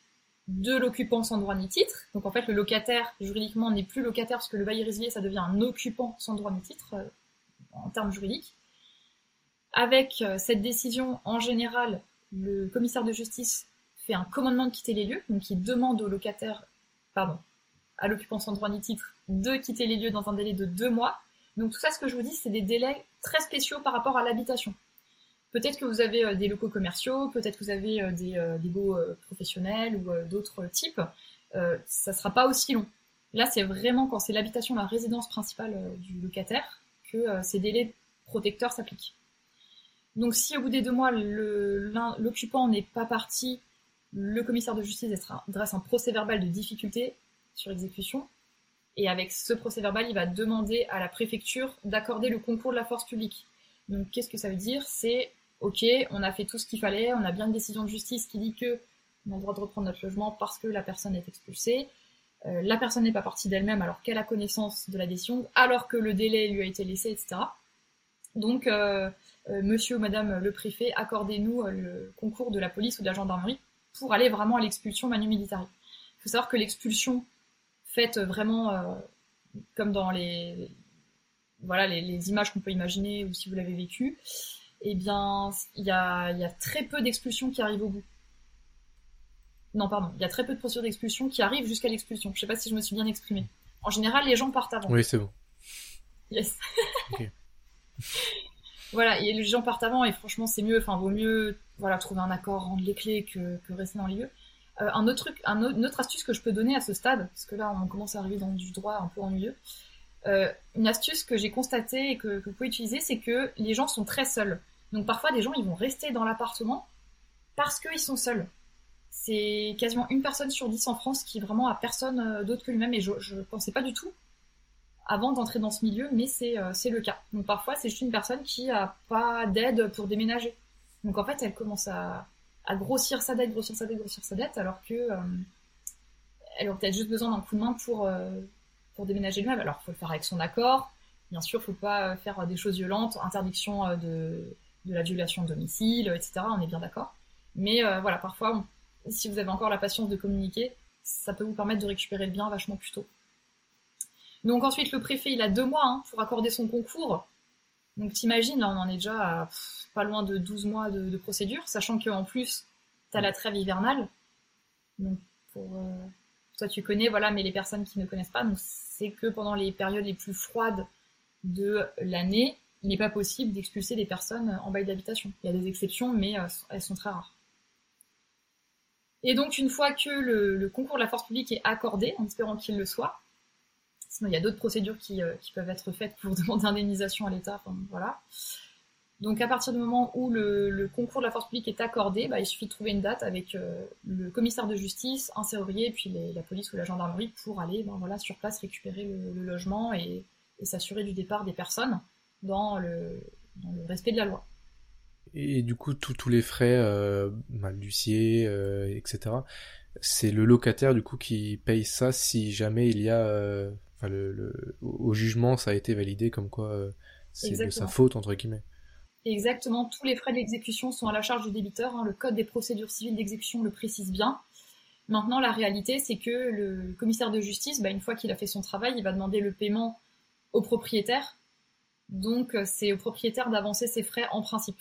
de l'occupant sans droit ni titre. Donc en fait, le locataire, juridiquement, n'est plus locataire parce que le bail résilié, ça devient un occupant sans droit ni titre, en termes juridiques. Avec cette décision, en général, le commissaire de justice fait un commandement de quitter les lieux, donc il demande au locataire, pardon, à l'occupant sans droit ni titre de quitter les lieux dans un délai de deux mois. Donc tout ça, ce que je vous dis, c'est des délais très spéciaux par rapport à l'habitation. Peut-être que vous avez euh, des locaux commerciaux, peut-être que vous avez euh, des, euh, des baux professionnels ou d'autres types. ça sera pas aussi long. Là, c'est vraiment quand c'est l'habitation, la résidence principale du locataire, que ces délais protecteurs s'appliquent. Donc si au bout des deux mois, l'occupant n'est pas parti, le commissaire de justice dresse un procès verbal de difficulté sur exécution. Et avec ce procès verbal, il va demander à la préfecture d'accorder le concours de la force publique. Donc qu'est-ce que ça veut dire? C'est ok, on a fait tout ce qu'il fallait, on a bien une décision de justice qui dit que on a le droit de reprendre notre logement parce que la personne est expulsée. Euh, la personne n'est pas partie d'elle-même alors qu'elle a connaissance de la décision, alors que le délai lui a été laissé, etc. Donc euh, euh, monsieur ou madame le préfet, accordez-nous le concours de la police ou de la gendarmerie pour aller vraiment à l'expulsion manu militari. Il faut savoir que l'expulsion faite vraiment comme dans les, voilà, les, images qu'on peut imaginer ou si vous l'avez vécu, eh bien, il y a, y a, très peu d'expulsions qui arrivent au bout. Non, pardon, il y a très peu de procédures d'expulsion qui arrivent jusqu'à l'expulsion. Je sais pas si je me suis bien exprimée. En général, les gens partent avant. Oui, c'est bon. Yes. Voilà, et les gens partent avant et franchement c'est mieux, enfin vaut mieux voilà, trouver un accord, rendre les clés que, rester dans les lieux. Euh, un autre truc, un autre, une autre astuce que je peux donner à ce stade, parce que là on commence à arriver dans du droit un peu ennuyeux, euh, une astuce que j'ai constatée et que, vous pouvez utiliser, c'est que les gens sont très seuls. Donc parfois des gens ils vont rester dans l'appartement parce qu'ils sont seuls. C'est quasiment une personne sur dix en France qui vraiment a personne euh, d'autre que lui-même et je, je pensais pas du tout avant d'entrer dans ce milieu, mais euh, c'est le cas. Donc parfois, c'est juste une personne qui a pas d'aide pour déménager. Donc en fait, elle commence à, grossir sa dette, grossir sa dette, grossir sa dette, alors que euh, elle aurait peut-être juste besoin d'un coup de main pour, pour déménager lui-même. Alors il faut le faire avec son accord. Bien sûr, il faut pas faire des choses violentes, interdiction de, de la violation de domicile, etc. On est bien d'accord. Mais voilà, parfois, si vous avez encore la patience de communiquer, ça peut vous permettre de récupérer le bien vachement plus tôt. Donc ensuite, le préfet, il a deux mois hein, pour accorder son concours. Donc t'imagines, là, on en est déjà pas loin de 12 mois de, procédure, sachant qu'en plus, tu as la trêve hivernale. Donc pour euh, toi, tu connais, voilà, mais les personnes qui ne connaissent pas, c'est que pendant les périodes les plus froides de l'année, il n'est pas possible d'expulser des personnes en bail d'habitation. Il y a des exceptions, mais euh, elles sont très rares. Et donc, une fois que le, concours de la force publique est accordé, en espérant qu'il le soit, sinon il y a d'autres procédures qui, euh, peuvent être faites pour demander indemnisation à l'État, voilà. Donc, à partir du moment où le, concours de la force publique est accordé, bah, il suffit de trouver une date avec euh, le commissaire de justice, un serrurier, puis la police ou la gendarmerie pour aller, ben, voilà, sur place récupérer le, logement et, s'assurer du départ des personnes dans le respect de la loi. Et du coup, tous les frais, euh, l'huissier, euh, etc., c'est le locataire du coup qui paye ça si jamais il y a, euh, enfin, le, au jugement, ça a été validé comme quoi euh, c'est de sa faute entre guillemets. Exactement, tous les frais d'exécution sont à la charge du débiteur. Hein. Le code des procédures civiles d'exécution le précise bien. Maintenant, la réalité, c'est que le commissaire de justice, bah, une fois qu'il a fait son travail, il va demander le paiement au propriétaire. Donc, c'est au propriétaire d'avancer ses frais en principe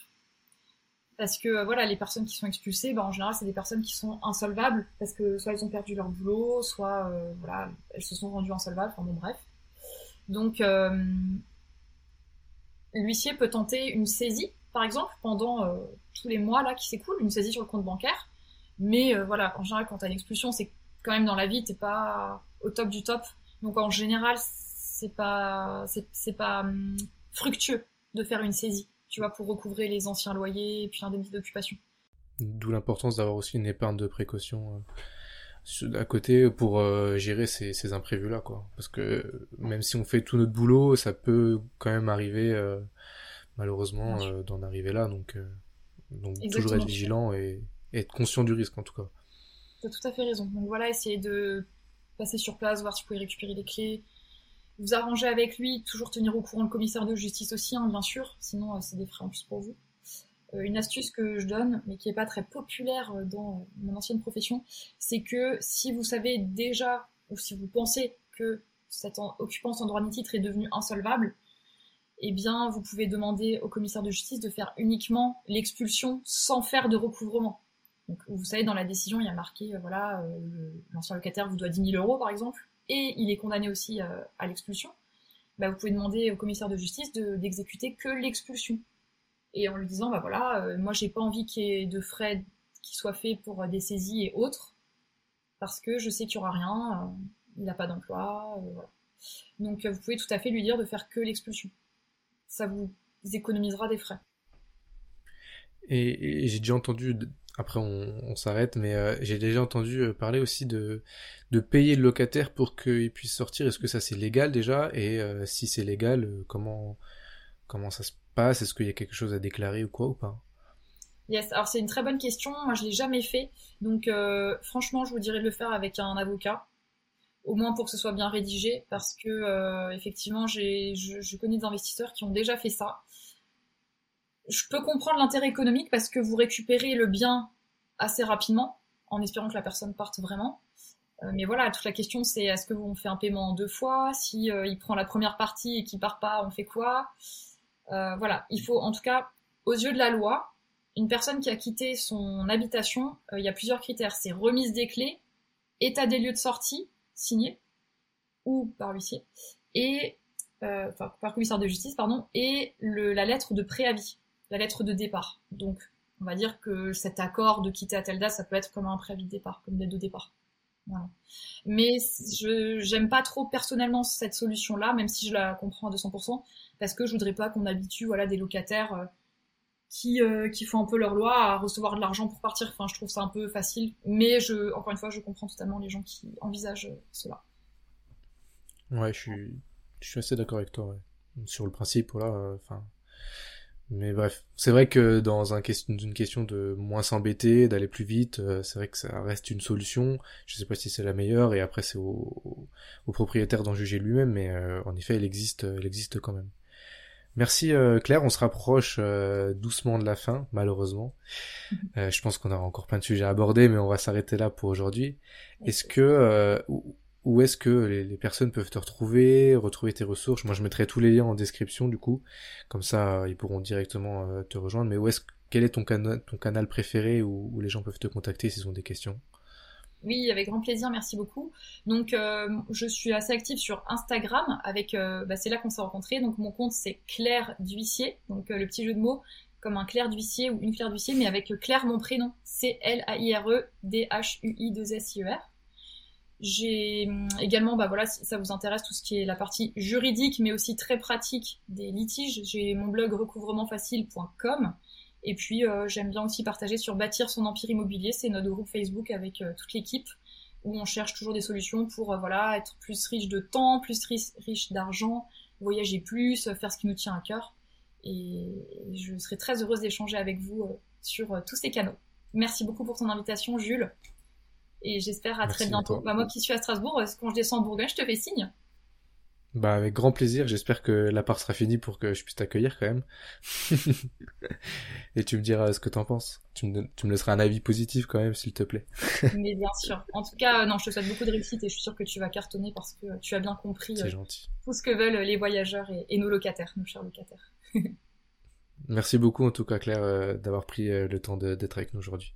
parce que voilà, les personnes qui sont expulsées, ben, en général, c'est des personnes qui sont insolvables parce que soit elles ont perdu leur boulot, soit euh, voilà, elles se sont rendues insolvables. Enfin bon, bref. Donc, euh, l'huissier peut tenter une saisie, par exemple, pendant euh, tous les mois là qui s'écoulent, une saisie sur le compte bancaire. Mais voilà, en général, quand t'as une expulsion, c'est quand même dans la vie, t'es pas au top du top. Donc en général, c'est pas, c'est pas hum, fructueux de faire une saisie tu vois, pour recouvrer les anciens loyers et puis indemnité d'occupation. D'où l'importance d'avoir aussi une épargne de précaution euh, à côté pour euh, gérer ces, imprévus-là, quoi. Parce que même si on fait tout notre boulot, ça peut quand même arriver, euh, malheureusement, d'en arriver là. Donc, donc toujours être vigilant et, être conscient du risque, en tout cas. Tu as tout à fait raison. Donc voilà, essayer de passer sur place, voir si vous pouvez récupérer les clés, vous arrangez avec lui, toujours tenir au courant le commissaire de justice aussi, hein, bien sûr, sinon euh, c'est des frais en plus pour vous. Euh, une astuce que je donne, mais qui n'est pas très populaire euh, dans mon ancienne profession, c'est que si vous savez déjà, ou si vous pensez que cet occupant sans droit ni titre est devenu insolvable, eh bien, vous pouvez demander au commissaire de justice de faire uniquement l'expulsion sans faire de recouvrement. Donc, vous savez, dans la décision, il y a marqué, voilà, l'ancien locataire vous doit 10 000 euros, par exemple et il est condamné aussi euh, à l'expulsion, bah, vous pouvez demander au commissaire de justice d'exécuter que l'expulsion. Et en lui disant, bah voilà, euh, moi j'ai pas envie qu'il y ait de frais qui soient faits pour des saisies et autres, parce que je sais qu'il y aura rien, euh, il n'a pas d'emploi. Donc vous pouvez tout à fait lui dire de faire que l'expulsion. Ça vous économisera des frais. Et j'ai déjà entendu après on, s'arrête, mais euh, j'ai déjà entendu euh, parler aussi de, de payer le locataire pour qu'il puisse sortir. Est-ce que ça c'est légal déjà? Et euh, si c'est légal, comment, comment ça se passe? Est-ce qu'il y a quelque chose à déclarer ou quoi ou pas? Yes, alors c'est une très bonne question. Moi je l'ai jamais fait, donc franchement je vous dirais de le faire avec un avocat, au moins pour que ce soit bien rédigé, parce que effectivement j'ai, je, je connais des investisseurs qui ont déjà fait ça je peux comprendre l'intérêt économique parce que vous récupérez le bien assez rapidement, en espérant que la personne parte vraiment. Euh, mais voilà, toute la question c'est est-ce que vous fait un paiement en deux fois? Si euh, il prend la première partie et qu'il part pas, on fait quoi? Euh, Voilà, il faut en tout cas, aux yeux de la loi, une personne qui a quitté son habitation, il y a plusieurs critères. C'est remise des clés, état des lieux de sortie signé ou par l'huissier et par commissaire de justice pardon et la lettre de préavis la lettre de départ. Donc, on va dire que cet accord de quitter à telle ça peut être comme un préavis de départ, comme date de départ. Voilà. Mais je j'aime pas trop personnellement cette solution-là, même si je la comprends à 200%, parce que je voudrais pas qu'on habitue voilà des locataires euh, qui euh, qui font un peu leur loi à recevoir de l'argent pour partir. Enfin, je trouve ça un peu facile, mais je encore une fois, je comprends totalement les gens qui envisagent cela. Ouais, je suis je suis assez d'accord avec toi. Sur le principe, voilà. Euh, enfin, mais bref, c'est vrai que dans un une question de moins s'embêter, d'aller plus vite, euh, c'est vrai que ça reste une solution. Je sais pas si c'est la meilleure, et après c'est au, au, propriétaire d'en juger lui-même, mais euh, en effet, elle existe, elle existe quand même. Merci Claire, on se rapproche doucement de la fin, malheureusement. Je pense qu'on aura encore plein de sujets à aborder, mais on va s'arrêter là pour aujourd'hui. Est-ce que où est-ce que les, personnes peuvent te retrouver, retrouver tes ressources? Moi, je mettrai tous les liens en description, du coup, comme ça, euh, ils pourront directement euh, te rejoindre. Mais où est-ce, quel est ton, canal préféré où, les gens peuvent te contacter s'ils ont des questions? Oui, avec grand plaisir, merci beaucoup. Donc, euh, je suis assez active sur Instagram, avec, bah, c'est là qu'on s'est rencontrés. Donc, mon compte, c'est Claire D'Huissier, donc le petit jeu de mots, comme un Claire d'huissier ou une Claire d'huissier, mais avec Claire mon prénom, C-L-A-I-R-E D-H-U-I-2-S-I-E-R. J'ai hum, également, bah voilà, si ça vous intéresse, tout ce qui est la partie juridique, mais aussi très pratique des litiges, j'ai mon blog recouvremantfacile.com. Et puis, euh, j'aime bien aussi partager sur Bâtir son empire immobilier. C'est notre groupe Facebook avec euh, toute l'équipe où on cherche toujours des solutions pour euh, voilà être plus riche de temps, plus riche d'argent, voyager plus, faire ce qui nous tient à cœur. Et je serai très heureuse d'échanger avec vous sur tous ces canaux. Merci beaucoup pour ton invitation, Jules. Et j'espère à très bientôt. Bah, moi qui suis à Strasbourg, quand je descends en Bourgogne, je te fais signe. Bah avec grand plaisir, j'espère que la part sera finie pour que je puisse t'accueillir quand même. Et tu me diras ce que t'en penses. Tu me, tu me laisseras un avis positif quand même, s'il te plaît. Mais bien sûr. En tout cas, non, je te souhaite beaucoup de réussite et je suis sûre que tu vas cartonner parce que tu as bien compris euh, tout ce que veulent les voyageurs et, nos locataires, nos chers locataires. Merci beaucoup en tout cas Claire euh, d'avoir pris euh, le temps d'être avec nous aujourd'hui.